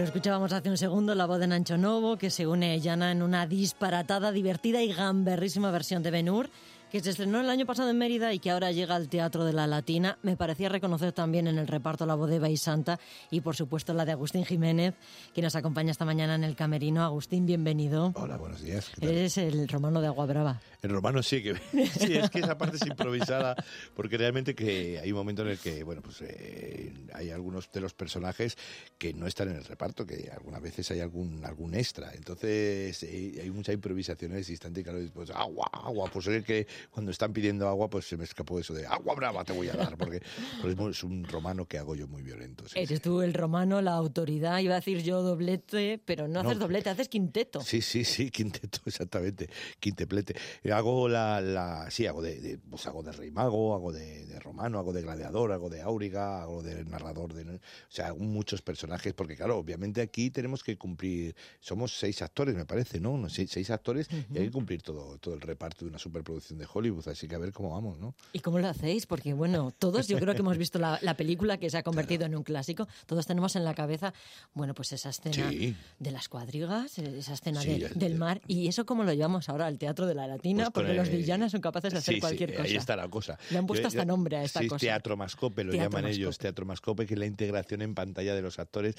Lo escuchábamos hace un segundo, la voz de Nancho Novo, que se une a Llana en una disparatada, divertida y gamberrísima versión de Benur que se estrenó el año pasado en Mérida y que ahora llega al Teatro de la Latina. Me parecía reconocer también en el reparto la voz de Santa y, por supuesto, la de Agustín Jiménez, que nos acompaña esta mañana en el camerino. Agustín, bienvenido. Hola, buenos días. Eres el romano de Agua Brava. El romano sí, que [laughs] sí, es que esa parte es improvisada, porque realmente que hay un momento en el que, bueno, pues eh, hay algunos de los personajes que no están en el reparto, que algunas veces hay algún algún extra. Entonces eh, hay mucha improvisación en ese instante y claro, pues agua, agua, pues es que cuando están pidiendo agua, pues se me escapó eso de agua brava te voy a dar, porque, [laughs] es un romano que hago yo muy violento. Eres tú el romano, la autoridad, iba a decir yo doblete, pero no, haces doblete, haces quinteto. Sí, sí, sí, [laughs] quinteto, exactamente, quinteplete. Hago la, la sí, hago de, pues hago de rey mago, hago de, romano, hago de gladiador, hago de áuriga, hago de narrador, de, o sea, hago muchos personajes, porque claro, obviamente aquí tenemos que cumplir, somos seis actores, me parece, ¿no? Seis, seis actores y hay que cumplir todo, todo el reparto de una superproducción de Hollywood, así que a ver cómo vamos, ¿no? ¿Y cómo lo hacéis? Porque, bueno, todos yo creo que hemos visto la, película que se ha convertido en un clásico, todos tenemos en la cabeza, bueno, pues esa escena de las cuadrigas, esa escena del mar, y eso cómo lo llevamos ahora al Teatro de la Latina, pues porque los villanos son capaces de hacer cualquier cosa. ahí está la cosa. Le han puesto hasta nombre a esta cosa. Teatro Mascope, lo llaman ellos, Teatro Mascope, que es la integración en pantalla de los actores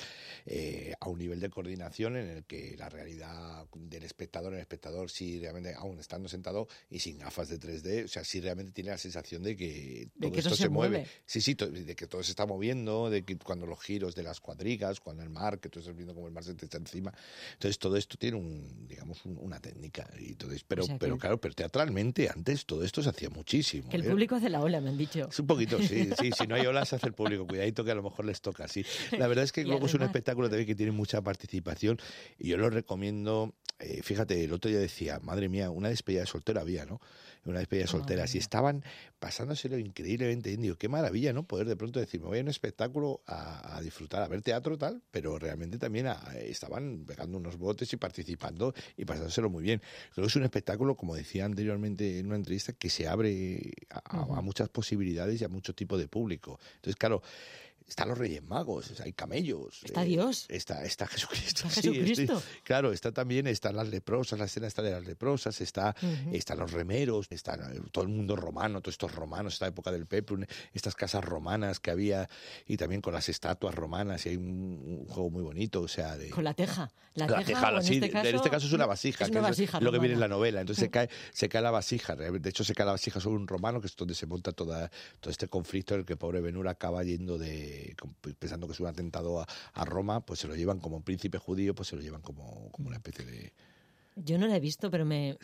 eh, a un nivel de coordinación en el que la realidad del espectador, el espectador, si realmente, aún estando sentado y sin gafas de 3D, o sea, si realmente tiene la sensación de que todo esto se, mueve. Sí, sí, de que todo se está moviendo, de que cuando los giros de las cuadrigas, cuando el mar, que tú estás viendo como el mar se te está encima. Entonces todo esto tiene un, digamos, una técnica. Y todo pero, pero claro, pero teatralmente antes todo esto se hacía muchísimo. Que el ¿eh? público hace la ola, me han dicho. Es un poquito, sí, sí. Si no hay olas, hace el público. Cuidadito que a lo mejor les toca, sí. La verdad es que [laughs] luego es un espectáculo también que tiene mucha participación y yo lo recomiendo. Eh, fíjate, el otro día decía, madre mía, una despedida de soltero había, ¿no? Una despedida soltera, y estaban pasándoselo increíblemente bien. Digo, qué maravilla, ¿no? Poder de pronto decir, me voy a un espectáculo a, disfrutar, a ver teatro tal, pero realmente también estaban pegando unos botes y participando y pasándoselo muy bien. Creo que es un espectáculo, como decía anteriormente en una entrevista, que se abre a, muchas posibilidades y a mucho tipo de público. Entonces, claro, están los Reyes Magos, hay camellos. Está Dios. Está, está [laughs] Jesucristo. Está Jesucristo. claro, está también, están las leprosas, la escena está de las leprosas, está, están los remeros, está todo el mundo romano, todos estos romanos, esta época del Peplum, estas casas romanas que había, y también con las estatuas romanas, y hay un, juego muy bonito, o sea, de... Con la teja. La, teja, en, este caso, en, este caso, es una vasija, es, una vasija es lo que viene en la novela. Entonces se cae, se cae la vasija, de hecho se cae la vasija sobre un romano, que es donde se monta toda, todo este conflicto en el que pobre Benur acaba yendo de pensando que es un atentado a, a, Roma, pues se lo llevan como un príncipe judío, pues se lo llevan como, como una especie de, yo no la he visto, pero me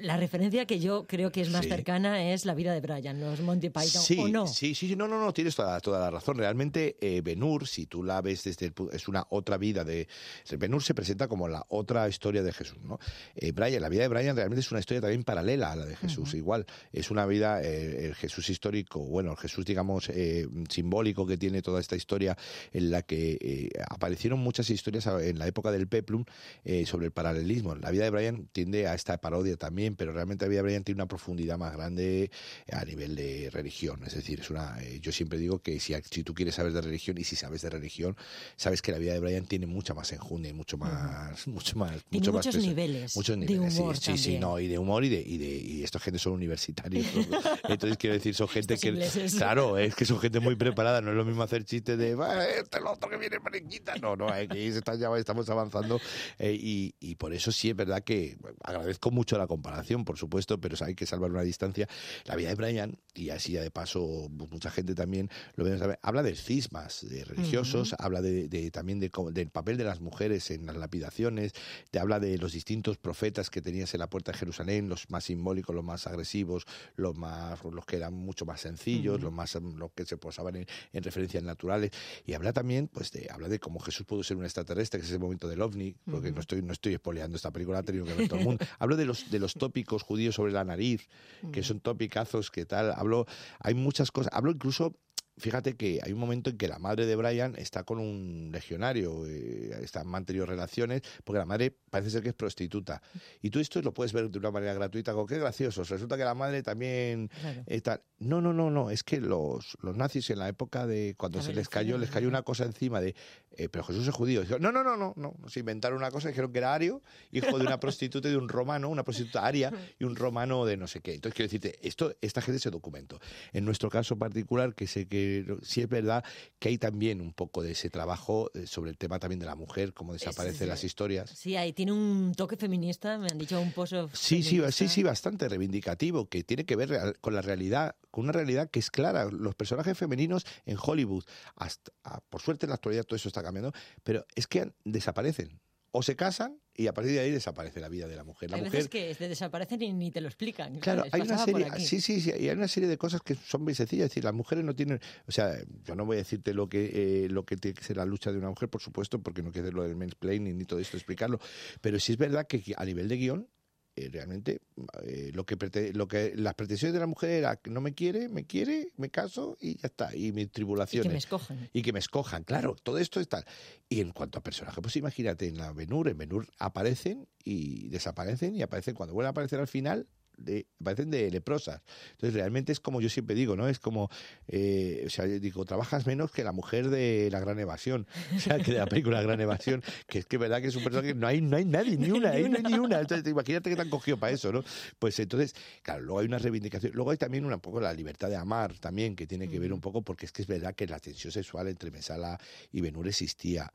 la referencia que yo creo que es más cercana es la vida de Brian, los Monty Python, sí, ¿o no? Sí, sí, no, no, no, tienes toda, toda la razón. Realmente eh, Benur, si tú la ves desde el, es una otra vida de Benur se presenta como la otra historia de Jesús, ¿no? Eh, Brian, la vida de Brian realmente es una historia también paralela a la de Jesús. Igual es una vida eh, el Jesús histórico, bueno, el Jesús digamos eh, simbólico que tiene toda esta historia en la que aparecieron muchas historias en la época del peplum sobre el paralelismo. La vida de Brian tiende a esta parodia también, pero realmente la vida de Brian tiene una profundidad más grande a nivel de religión. Es decir, es una, eh, yo siempre digo que si, si tú quieres saber de religión y si sabes de religión, sabes que la vida de Brian tiene mucha más enjundia y mucho más, mucho más, tiene mucho muchos más niveles, muchos niveles, de humor sí, sí, sí, no, y de humor y de, y de y estos gente son universitarios. [laughs] Entonces quiero decir, son gente que, claro, es que son gente muy [laughs] preparada. No es lo mismo hacer chistes de, este el otro que viene mariquita. No, no, aquí estamos avanzando eh, y, y por eso sí es verdad que agradezco mucho la comparación, por supuesto, pero hay que salvar una distancia. La vida de Brian, y así ya de paso pues, mucha gente también lo ve, habla de cismas de religiosos, habla de, también de, del papel de las mujeres en las lapidaciones, te habla de los distintos profetas que tenías en la puerta de Jerusalén, los más simbólicos, los más agresivos, los más los que eran mucho más sencillos, los más los que se posaban en, referencias naturales y habla también pues de habla de cómo Jesús pudo ser un extraterrestre, que es el momento del ovni, porque no estoy no estoy espoleando esta película, tenido que ver todo el mundo. [laughs] Hablo de los, de los tópicos judíos sobre la nariz, que mm. son topicazos, que tal. Hablo, hay muchas cosas. Hablo incluso Fíjate que hay un momento en que la madre de Brian está con un legionario, eh, están manteniendo relaciones, porque la madre parece ser que es prostituta. Y tú esto lo puedes ver de una manera gratuita, como qué gracioso. Resulta que la madre también está. No, no, no, no. Es que los, los nazis en la época de cuando se les cayó, les cayó una cosa encima de, eh, pero Jesús es judío. no, no, no, no, no. Se inventaron una cosa, dijeron que era ario, hijo de una prostituta y de un romano, una prostituta aria y un romano de no sé qué. Entonces quiero decirte, esto, esta gente se documentó. En nuestro caso particular, que sé que sí es verdad que hay también un poco de ese trabajo eh, sobre el tema también de la mujer, cómo desaparecen las historias. Sí, ahí tiene un toque feminista, me han dicho un pozo. Sí, sí, sí, sí, bastante reivindicativo, que tiene que ver con la realidad, con una realidad que es clara. Los personajes femeninos en Hollywood, hasta, ah, por suerte en la actualidad todo eso está cambiando, pero es que desaparecen o se casan y a partir de ahí desaparece la vida de la mujer. La hay mujer... veces que desaparecen y ni te lo explican. Claro, hay una serie, sí, sí, sí, y hay una serie de cosas que son muy sencillas. Es decir, las mujeres no tienen, o sea, yo no voy a decirte lo que eh, lo que tiene que ser la lucha de una mujer, por supuesto, porque no quiero lo del mansplaining ni todo esto explicarlo, pero sí es verdad que a nivel de guion eh, realmente eh, lo que lo que las pretensiones de la mujer era que no me quiere, me quiere, me caso y ya está. Y mis tribulaciones. Y que me escojan. Y que me escojan, claro, todo esto está. Y en cuanto a personajes, pues imagínate, en la Benur, en Benur aparecen y desaparecen y aparecen cuando vuelven a aparecer al final, de, parecen de leprosas. Entonces, realmente es como yo siempre digo, ¿no? Es como, eh, o sea, digo, trabajas menos que la mujer de La Gran Evasión, [laughs] o sea, que de la película La Gran Evasión, que es que es verdad que es un personaje que no hay, no hay nadie, ni una, ¿eh? no hay ni una. Entonces, imagínate que te han cogido para eso, ¿no? Pues entonces, claro, luego hay una reivindicación. Luego hay también un poco la libertad de amar, también, que tiene que ver un poco, porque es que es verdad que la tensión sexual entre Mesala y Benur existía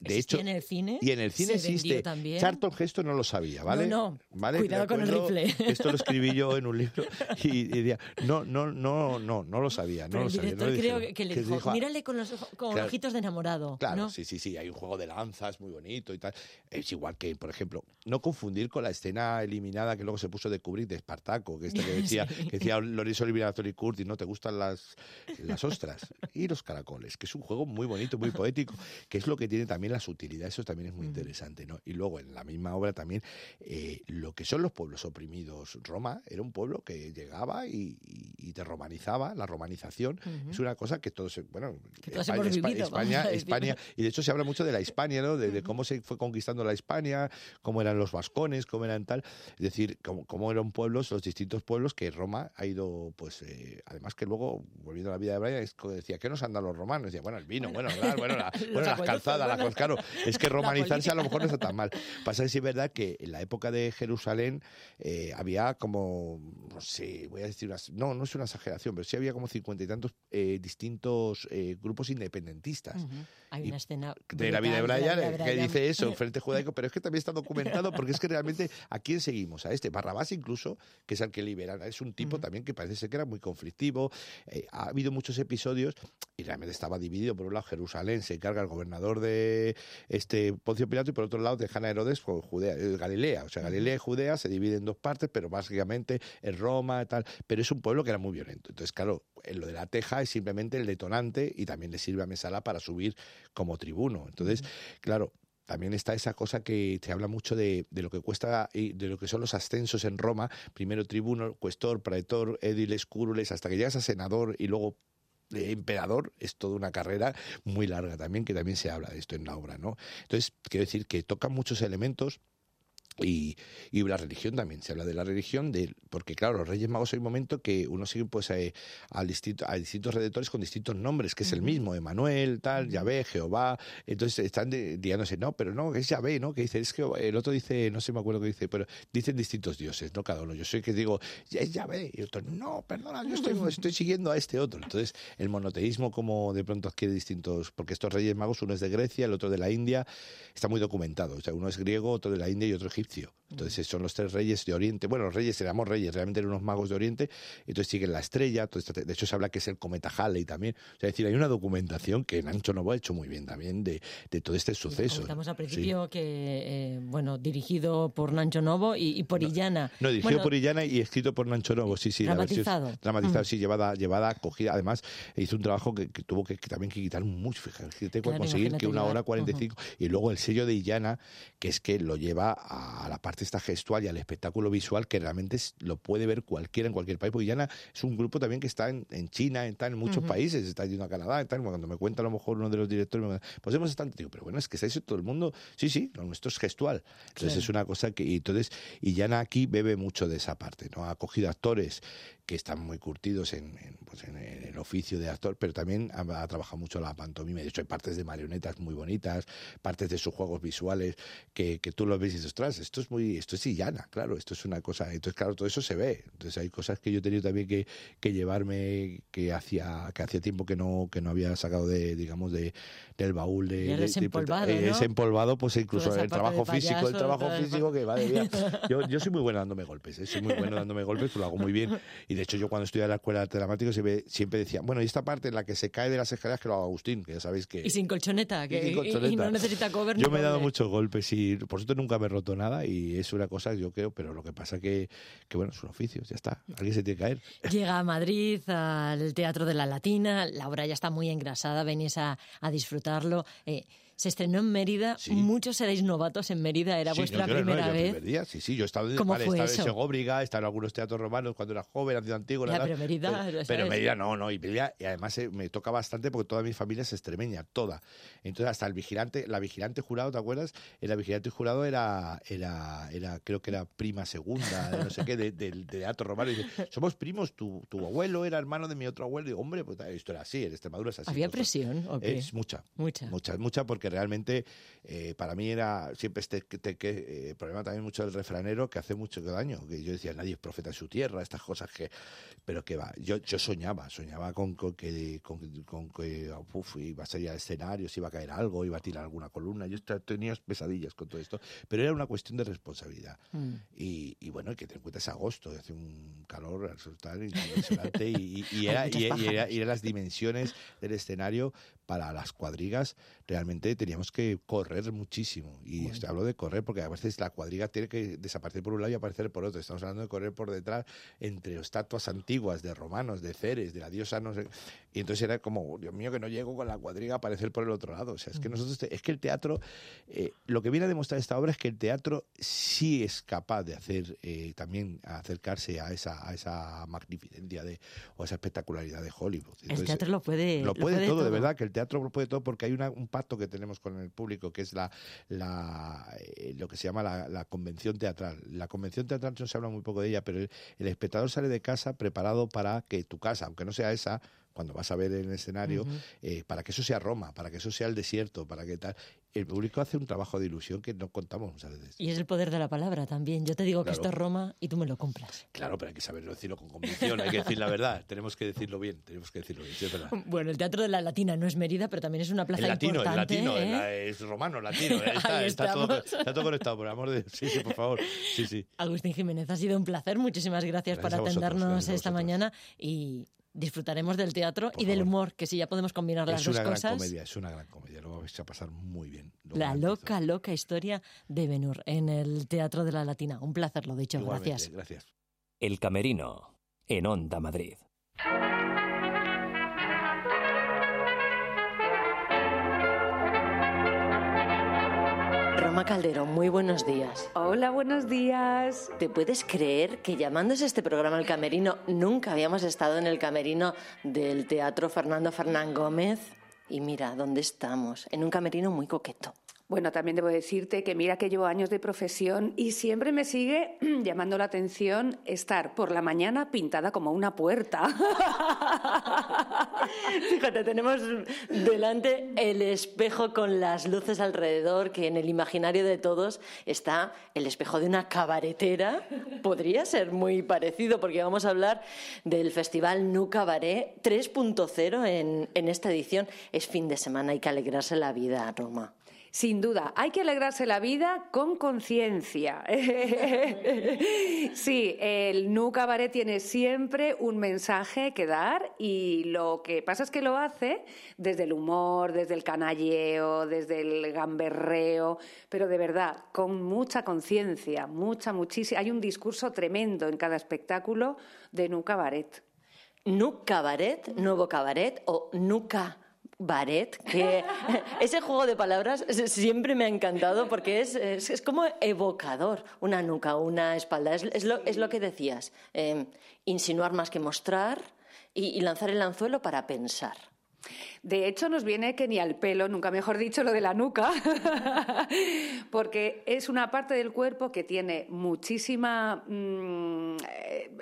de hecho, en el cine. Y en el cine existe. También. Charlton Heston no lo sabía, ¿vale? No, ¿Vale? Cuidado con el rifle. [laughs] Esto lo escribí yo en un libro [laughs] y, decía, no, no, no, no, no lo sabía. No Pero lo el sabía, creo que le dijo, mírale con los con ojitos de enamorado. Claro, sí, sí, sí. Hay un juego de lanzas muy bonito y tal. Es igual que, por ejemplo, no confundir con la escena eliminada que luego se puso de Kubrick de Espartaco, que, este que [laughs] decía, sí. que decía Lorenzo Curtis, ¿no? ¿Te gustan las, las ostras? Y los caracoles, que es un juego muy bonito, muy poético, que es lo que tiene también también la sutilidad, eso también es muy interesante, ¿no? Y luego en la misma obra también eh, lo que son los pueblos oprimidos. Roma era un pueblo que llegaba y, te romanizaba, la romanización es una cosa que todos, bueno, España, España, y de hecho se habla mucho de la Hispania, ¿no? De, cómo se fue conquistando la Hispania, cómo eran los vascones, cómo eran tal, es decir, cómo, cómo eran pueblos, los distintos pueblos que Roma ha ido, pues, eh, además que luego, volviendo a la vida de Brian, es decía, ¿qué nos han dado los romanos? Decía, bueno, el vino, bueno, bueno, [laughs] la, bueno las calzadas, la, claro, es que [laughs] romanizarse a lo mejor no está tan mal. Pasa que sí es verdad que en la época de Jerusalén eh, había como, no sé, voy a decir, una, no, no es una exageración, pero sí había como cincuenta y tantos eh, distintos eh, grupos independentistas. Hay una escena de la vida de Brian que dice eso, [laughs] Frente Judaico, pero es que también está documentado porque es que realmente a quién seguimos, a este Barrabás incluso, que es el que libera, es un tipo también que parece ser que era muy conflictivo, ha habido muchos episodios y realmente estaba dividido, por un lado Jerusalén se encarga el gobernador de este Poncio Pilato y por otro lado de Jana Herodes por Judea, Galilea, o sea, Galilea y Judea se dividen en dos partes, pero básicamente es Roma y tal, pero es un pueblo que era muy violento. Entonces, claro, lo de la teja es simplemente el detonante y también le sirve a Mesala para subir como tribuno. Entonces, claro, también está esa cosa que te habla mucho de, lo que cuesta y de lo que son los ascensos en Roma, primero tribuno, cuestor, praetor, ediles, cúrules, hasta que llegas a senador y luego emperador es toda una carrera muy larga también, que también se habla de esto en la obra, ¿no? Entonces, quiero decir que toca muchos elementos y, y, la religión también, se habla de la religión, de, porque claro, los Reyes Magos hay un momento que uno sigue pues eh, a, distintos redactores con distintos nombres, que es el mismo, Emanuel, tal, Yahvé, Jehová, entonces están diándose, no, pero no, es Yahvé, ¿no? Que dice, es que el otro dice, no sé me acuerdo qué dice, pero dicen distintos dioses, ¿no? Cada uno, yo soy que digo, es Yahvé, y otro, no, perdona, yo estoy, estoy siguiendo a este otro. Entonces, el monoteísmo como de pronto adquiere distintos, porque estos Reyes Magos, uno es de Grecia, el otro de la India, está muy documentado, o sea, uno es griego, otro de la India y otro egipcio entonces son los tres reyes de Oriente. Bueno, los reyes éramos reyes, realmente eran unos magos de Oriente. Entonces siguen la estrella. De hecho, se habla que es el cometa Halley también. O sea, es decir, hay una documentación que Nancho Novo ha hecho muy bien también de, todo este suceso. Estamos al principio que, eh, bueno, dirigido por Nancho Novo y, por Illana. No, dirigido por Illana y escrito por Nancho Novo, sí, sí. Dramatizado. dramatizado, sí, llevada, llevada, cogida. Además, hizo un trabajo que, tuvo que, también que quitar mucho. Fíjate, conseguir que una hora 45. Y luego el sello de Illana, que es que lo lleva a la parte esta gestual y al espectáculo visual que realmente lo puede ver cualquiera en cualquier país. Porque Yana es un grupo también que está en, China, está en muchos países, está yendo a Canadá, está, cuando me cuenta a lo mejor uno de los directores, pues hemos estado, digo, pero bueno, es que está eso todo el mundo, sí, sí, lo nuestro es gestual. Entonces es una cosa que, y entonces, y Yana aquí bebe mucho de esa parte, ¿no? Ha cogido actores que están muy curtidos en, pues en, el oficio de actor, pero también ha, trabajado mucho la pantomima. De hecho, hay partes de marionetas muy bonitas, partes de sus juegos visuales que, que tú los ves y dices, ostras, esto es muy, esto es llana, claro, esto es una cosa. Entonces, claro, todo eso se ve. Entonces, hay cosas que yo he tenido también que, que llevarme que hacía, que hacía tiempo que no, que no había sacado de, digamos, de, del baúl de, de empolvado, eh, ¿no? empolvado, pues incluso el trabajo físico, el trabajo físico que va de bien. Yo, yo soy muy bueno dándome golpes, ¿eh? soy muy bueno dándome golpes, pues lo hago muy bien. Y de hecho, yo cuando estudié en la escuela de arte dramático siempre, siempre decía, bueno, y esta parte en la que se cae de las escaleras que lo haga Agustín, que ya sabéis que. Y sin colchoneta, que y, no necesita cover. Yo me he dado muchos golpes y por suerte nunca me he roto nada y es una cosa, yo creo, pero lo que pasa que, que bueno, es un oficio, ya está. Alguien se tiene que caer. Llega a Madrid, al Teatro de la Latina, la obra ya está muy engrasada, venís a, a disfrutarlo. Eh, se estrenó en Mérida. Muchos seréis novatos en Mérida, era vuestra primera vez. día. Sí, sí, yo he estado, ¿Cómo vale, fue he estado en Segóbriga, he estado en algunos teatros romanos cuando era joven, ha sido antiguo. Ya, pero Mérida, pero, pero Mérida no, no, y Mérida, y además eh, me toca bastante porque toda mi familia es extremeña, toda. Entonces hasta el vigilante, la vigilante jurado, ¿te acuerdas? El vigilante jurado era, era, era creo que era prima segunda, no sé qué, del teatro romano. Y dice, somos primos, tu, tu abuelo era hermano de mi otro abuelo. Y digo, hombre, pues esto era así, en Extremadura es así. ¿Había presión? ¿o Es mucha. Mucha. Mucha, mucha porque realmente eh, para mí era siempre este que, eh, problema también mucho del refranero que hace mucho daño. Que yo decía, nadie es profeta en su tierra, estas cosas que. Pero que va, yo, yo soñaba, soñaba con, que, con, que iba a salir al escenario, si iba a caer algo, iba a tirar alguna columna. Yo tenía pesadillas con todo esto, pero era una cuestión de responsabilidad. Mm. Y, bueno, que te encuentras agosto, hace un calor al soltar impresionante y, [laughs] y, era, y, era, y, las dimensiones del escenario para las cuadrigas realmente teníamos que correr muchísimo. Y hablo de correr porque a veces la cuadriga tiene que desaparecer por un lado y aparecer por otro. Estamos hablando de correr por detrás entre estatuas antiguas de romanos, de Ceres, de la diosa, no sé. Y entonces era como, Dios mío, que no llego con la cuadriga a aparecer por el otro lado. O sea, es que nosotros, es que el teatro, eh, lo que viene a demostrar esta obra es que el teatro sí es capaz de hacer, eh, también acercarse a esa, a esa magnificencia de, o a esa espectacularidad de Hollywood. el teatro lo puede, lo puede, todo, de verdad, que el teatro lo puede todo porque hay un pacto que tenemos con el público que es la, la eh, lo que se llama la, convención teatral. La convención teatral no se habla muy poco de ella, pero el, el espectador sale de casa preparado para que tu casa, aunque no sea esa, cuando vas a ver el escenario, eh, para que eso sea Roma, para que eso sea el desierto, para que tal. El público hace un trabajo de ilusión que no contamos muchas veces. Y es el poder de la palabra también. Yo te digo que esto es Roma y tú me lo compras. Claro, pero hay que saberlo decirlo con convicción, hay que decir la verdad. [laughs] tenemos que decirlo bien, tenemos que decirlo bien, es verdad. Bueno, el Teatro de la Latina no es Mérida, pero también es una plaza el latino, importante. El latino, [laughs] ¿eh? es romano, latino. Está, está, todo, está, todo, conectado, por amor de Sí, sí, por favor. Sí, sí. Agustín Jiménez, ha sido un placer. Muchísimas gracias, por atendernos esta mañana y disfrutaremos del teatro y del humor, que si ya podemos combinar las dos cosas. Es una gran comedia, es una gran comedia, lo vais a pasar muy bien. La loca, loca historia de Benur en el Teatro de la Latina. Un placer, lo dicho, gracias. Gracias. El Camerino, en Onda Madrid. Roma Caldero, muy buenos días. Hola, buenos días. ¿Te puedes creer que llamándose este programa El Camerino, nunca habíamos estado en el camerino del Teatro Fernando Fernán Gómez? Y mira, ¿dónde estamos? En un camerino muy coqueto. Bueno, también debo decirte que mira que llevo años de profesión y siempre me sigue [clears throat] llamando la atención estar por la mañana pintada como una puerta. [laughs] Fíjate, tenemos delante el espejo con las luces alrededor, que en el imaginario de todos está el espejo de una cabaretera. Podría ser muy parecido porque vamos a hablar del Festival Nu Cabaret 3.0 en, en esta edición. Es fin de semana, hay que alegrarse la vida, Roma. Sin duda, hay que alegrarse la vida con conciencia. [laughs] sí, el Nu Cabaret tiene siempre un mensaje que dar y lo que pasa es que lo hace desde el humor, desde el canalleo, desde el gamberreo, pero de verdad, con mucha conciencia, mucha, muchísima. Hay un discurso tremendo en cada espectáculo de Nu Cabaret. Nu Cabaret, nuevo cabaret o Nuca Baret, que [laughs] ese juego de palabras siempre me ha encantado porque es, es, como evocador, una nuca, una espalda, es, lo, es lo, que decías, eh, insinuar más que mostrar y lanzar el anzuelo para pensar. De hecho, nos viene que ni al pelo, nunca mejor dicho, lo de la nuca, [laughs] porque es una parte del cuerpo que tiene muchísima... Mm,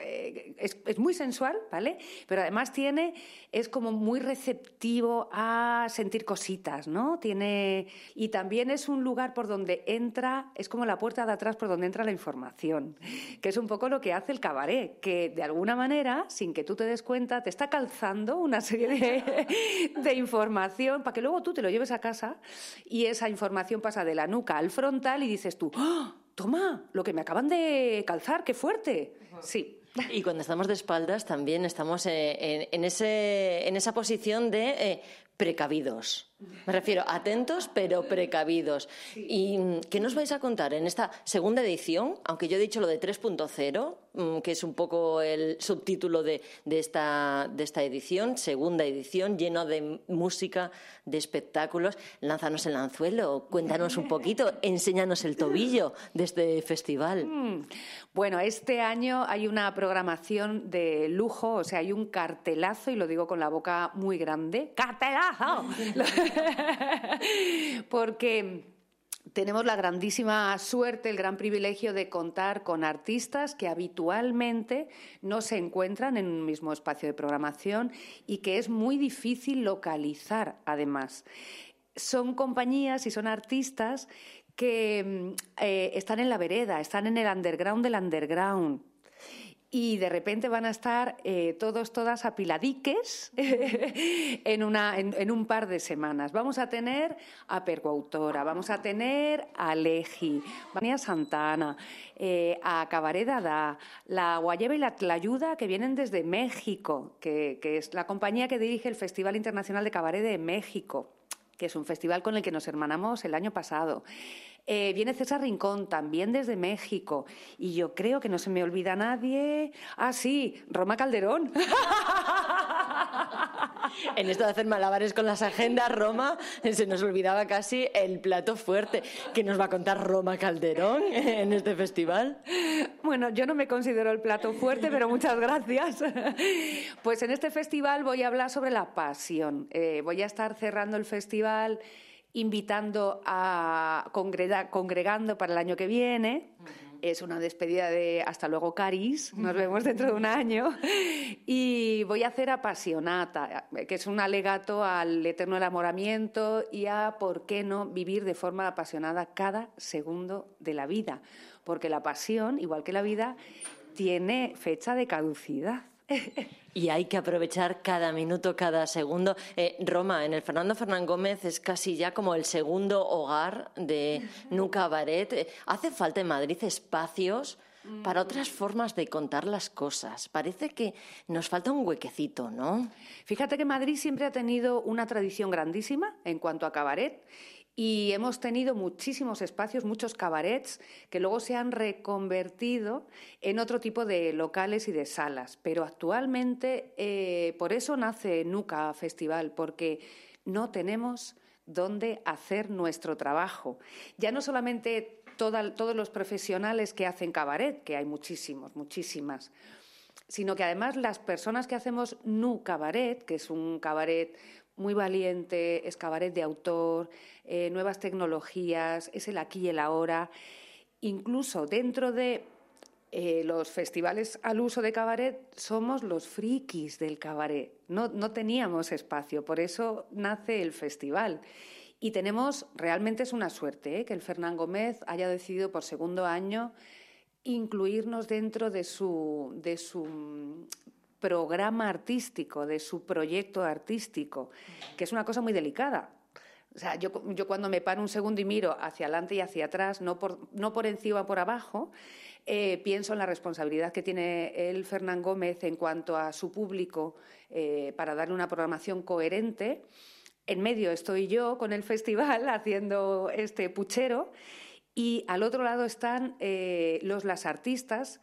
eh, es, muy sensual, ¿vale? Pero además tiene, es como muy receptivo a sentir cositas, ¿no? Tiene... Y también es un lugar por donde entra, es como la puerta de atrás por donde entra la información, que es un poco lo que hace el cabaret, que de alguna manera, sin que tú te des cuenta, te está calzando una serie de [laughs] de información para que luego tú te lo lleves a casa y esa información pasa de la nuca al frontal y dices tú, ¡Oh, toma, lo que me acaban de calzar, qué fuerte. Sí. Y cuando estamos de espaldas también estamos eh, en, ese, en esa posición de eh, precavidos. Me refiero atentos, pero precavidos. ¿Y mm, qué nos vais a contar en esta segunda edición? Aunque yo he dicho lo de 3.0, mm, que es un poco el subtítulo de, esta, de esta edición, segunda edición, lleno de música, de espectáculos. Lánzanos el anzuelo, cuéntanos un poquito, enséñanos el tobillo de este festival. Mm. Bueno, este año hay una programación de lujo, o sea, hay un cartelazo, y lo digo con la boca muy grande. ¡Cartelazo! [laughs] Porque tenemos la grandísima suerte, el gran privilegio de contar con artistas que habitualmente no se encuentran en un mismo espacio de programación y que es muy difícil localizar, además. Son compañías y son artistas que mm, eh, están en la vereda, están en el underground del underground y de repente van a estar eh, todos, todas apiladiques [laughs] en, una, en, un par de semanas. Vamos a tener a Percoautora, vamos a tener a Leji, a Santana, eh, a Cabaret Dada, la Guayaba y la Tlayuda que vienen desde México, que, que es la compañía que dirige el Festival Internacional de Cabaret de México que es un festival con el que nos hermanamos el año pasado. Eh, viene César Rincón, también desde México. Y yo creo que no se me olvida nadie. Ah, sí, Roma Calderón. en esto de hacer malabares con las agendas, Roma, se nos olvidaba casi el plato fuerte que nos va a contar Roma Calderón en este festival. Bueno, yo no me considero el plato fuerte, pero muchas gracias. Pues en este festival voy a hablar sobre la pasión. Eh, voy a estar cerrando el festival invitando a congregando para el año que viene. Es una despedida de hasta luego, Caris. Nos vemos dentro de un año. [laughs] Y voy a hacer Apasionata, que es un alegato al eterno enamoramiento y a por qué no vivir de forma apasionada cada segundo de la vida. Porque la pasión, igual que la vida, tiene fecha de caducidad. Y hay que aprovechar cada minuto, cada segundo. Eh, Roma, en el Fernando Fernán Gómez es casi ya como el segundo hogar de Nuca Baret. Eh, ¿Hace falta en Madrid espacios para otras formas de contar las cosas? Parece que nos falta un huequecito, ¿no? Fíjate que Madrid siempre ha tenido una tradición grandísima en cuanto a cabaret y hemos tenido muchísimos espacios, muchos cabarets que luego se han reconvertido en otro tipo de locales y de salas. Pero actualmente eh, por eso nace Nuca Festival, porque no tenemos dónde hacer nuestro trabajo. Ya no solamente todos los profesionales que hacen cabaret, que hay muchísimos, muchísimas, sino que además las personas que hacemos Nu Cabaret, que es un cabaret muy valiente, es cabaret de autor, eh, nuevas tecnologías, es el aquí y el ahora. Incluso dentro de eh, los festivales al uso de cabaret somos los frikis del cabaret. No, no teníamos espacio, por eso nace el festival. Y tenemos, realmente es una suerte, ¿eh? que el Fernán Gómez haya decidido por segundo año incluirnos dentro de su, de su programa artístico, de su proyecto artístico, que es una cosa muy delicada. O sea, yo, cuando me paro un segundo y miro hacia adelante y hacia atrás, no por, no por encima por abajo, eh, pienso en la responsabilidad que tiene el Fernán Gómez en cuanto a su público eh, para darle una programación coherente. En medio estoy yo con el festival [laughs] haciendo este puchero y al otro lado están eh, los las artistas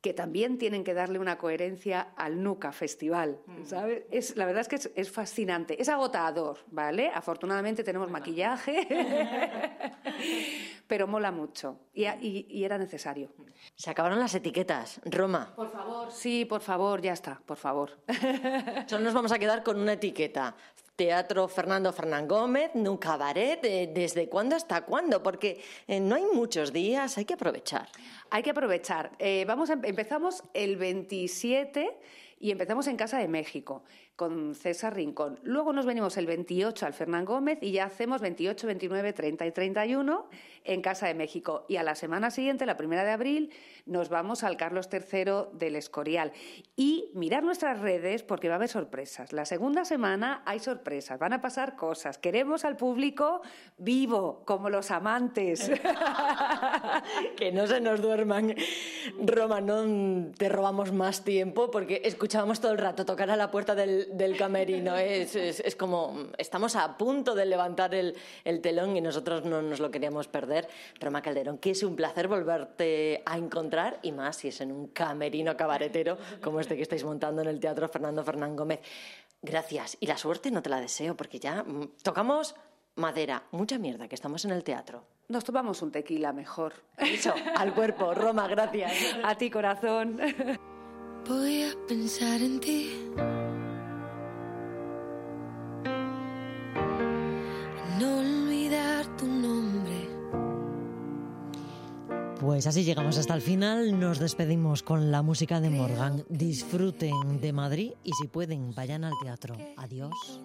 que también tienen que darle una coherencia al NUCA Festival, mm. ¿sabes? Es, la verdad es que es, fascinante, es agotador, ¿vale? Afortunadamente tenemos maquillaje, [laughs] pero mola mucho y, y, era necesario. Se acabaron las etiquetas, Roma. Por favor, sí, por favor, ya está, por favor. [laughs] Solo nos vamos a quedar con una etiqueta. Teatro Fernando Fernán Gómez, un cabaret, ¿desde cuándo hasta cuándo? Porque eh, no hay muchos días, hay que aprovechar. Hay que aprovechar. Eh, vamos empezamos el 27 y empezamos en Casa de México con César Rincón. Luego nos venimos el 28 al Fernán Gómez y ya hacemos 28, 29, 30 y 31 en Casa de México. Y a la semana siguiente, la primera de abril, nos vamos al Carlos III del Escorial. Y mirar nuestras redes porque va a haber sorpresas. La segunda semana hay sorpresas, van a pasar cosas. Queremos al público vivo, como los amantes. [laughs] que no se nos duerman. Roma, no te robamos más tiempo porque escuchábamos todo el rato tocar a la puerta del del, camerino. Es, es, como, estamos a punto de levantar el, el, telón y nosotros no nos lo queríamos perder. Roma Calderón, que es un placer volverte a encontrar y más si es en un camerino cabaretero como este que estáis montando en el Teatro Fernando Fernán Gómez. Gracias. Y la suerte no te la deseo porque ya mm, tocamos madera, mucha mierda, que estamos en el teatro. Nos tomamos un tequila mejor. Eso, al cuerpo. Roma, gracias. A ti, corazón. Voy a pensar en ti. Pues así llegamos hasta el final. Nos despedimos con la música de Morgan. Disfruten de Madrid y si pueden, vayan al teatro. Adiós.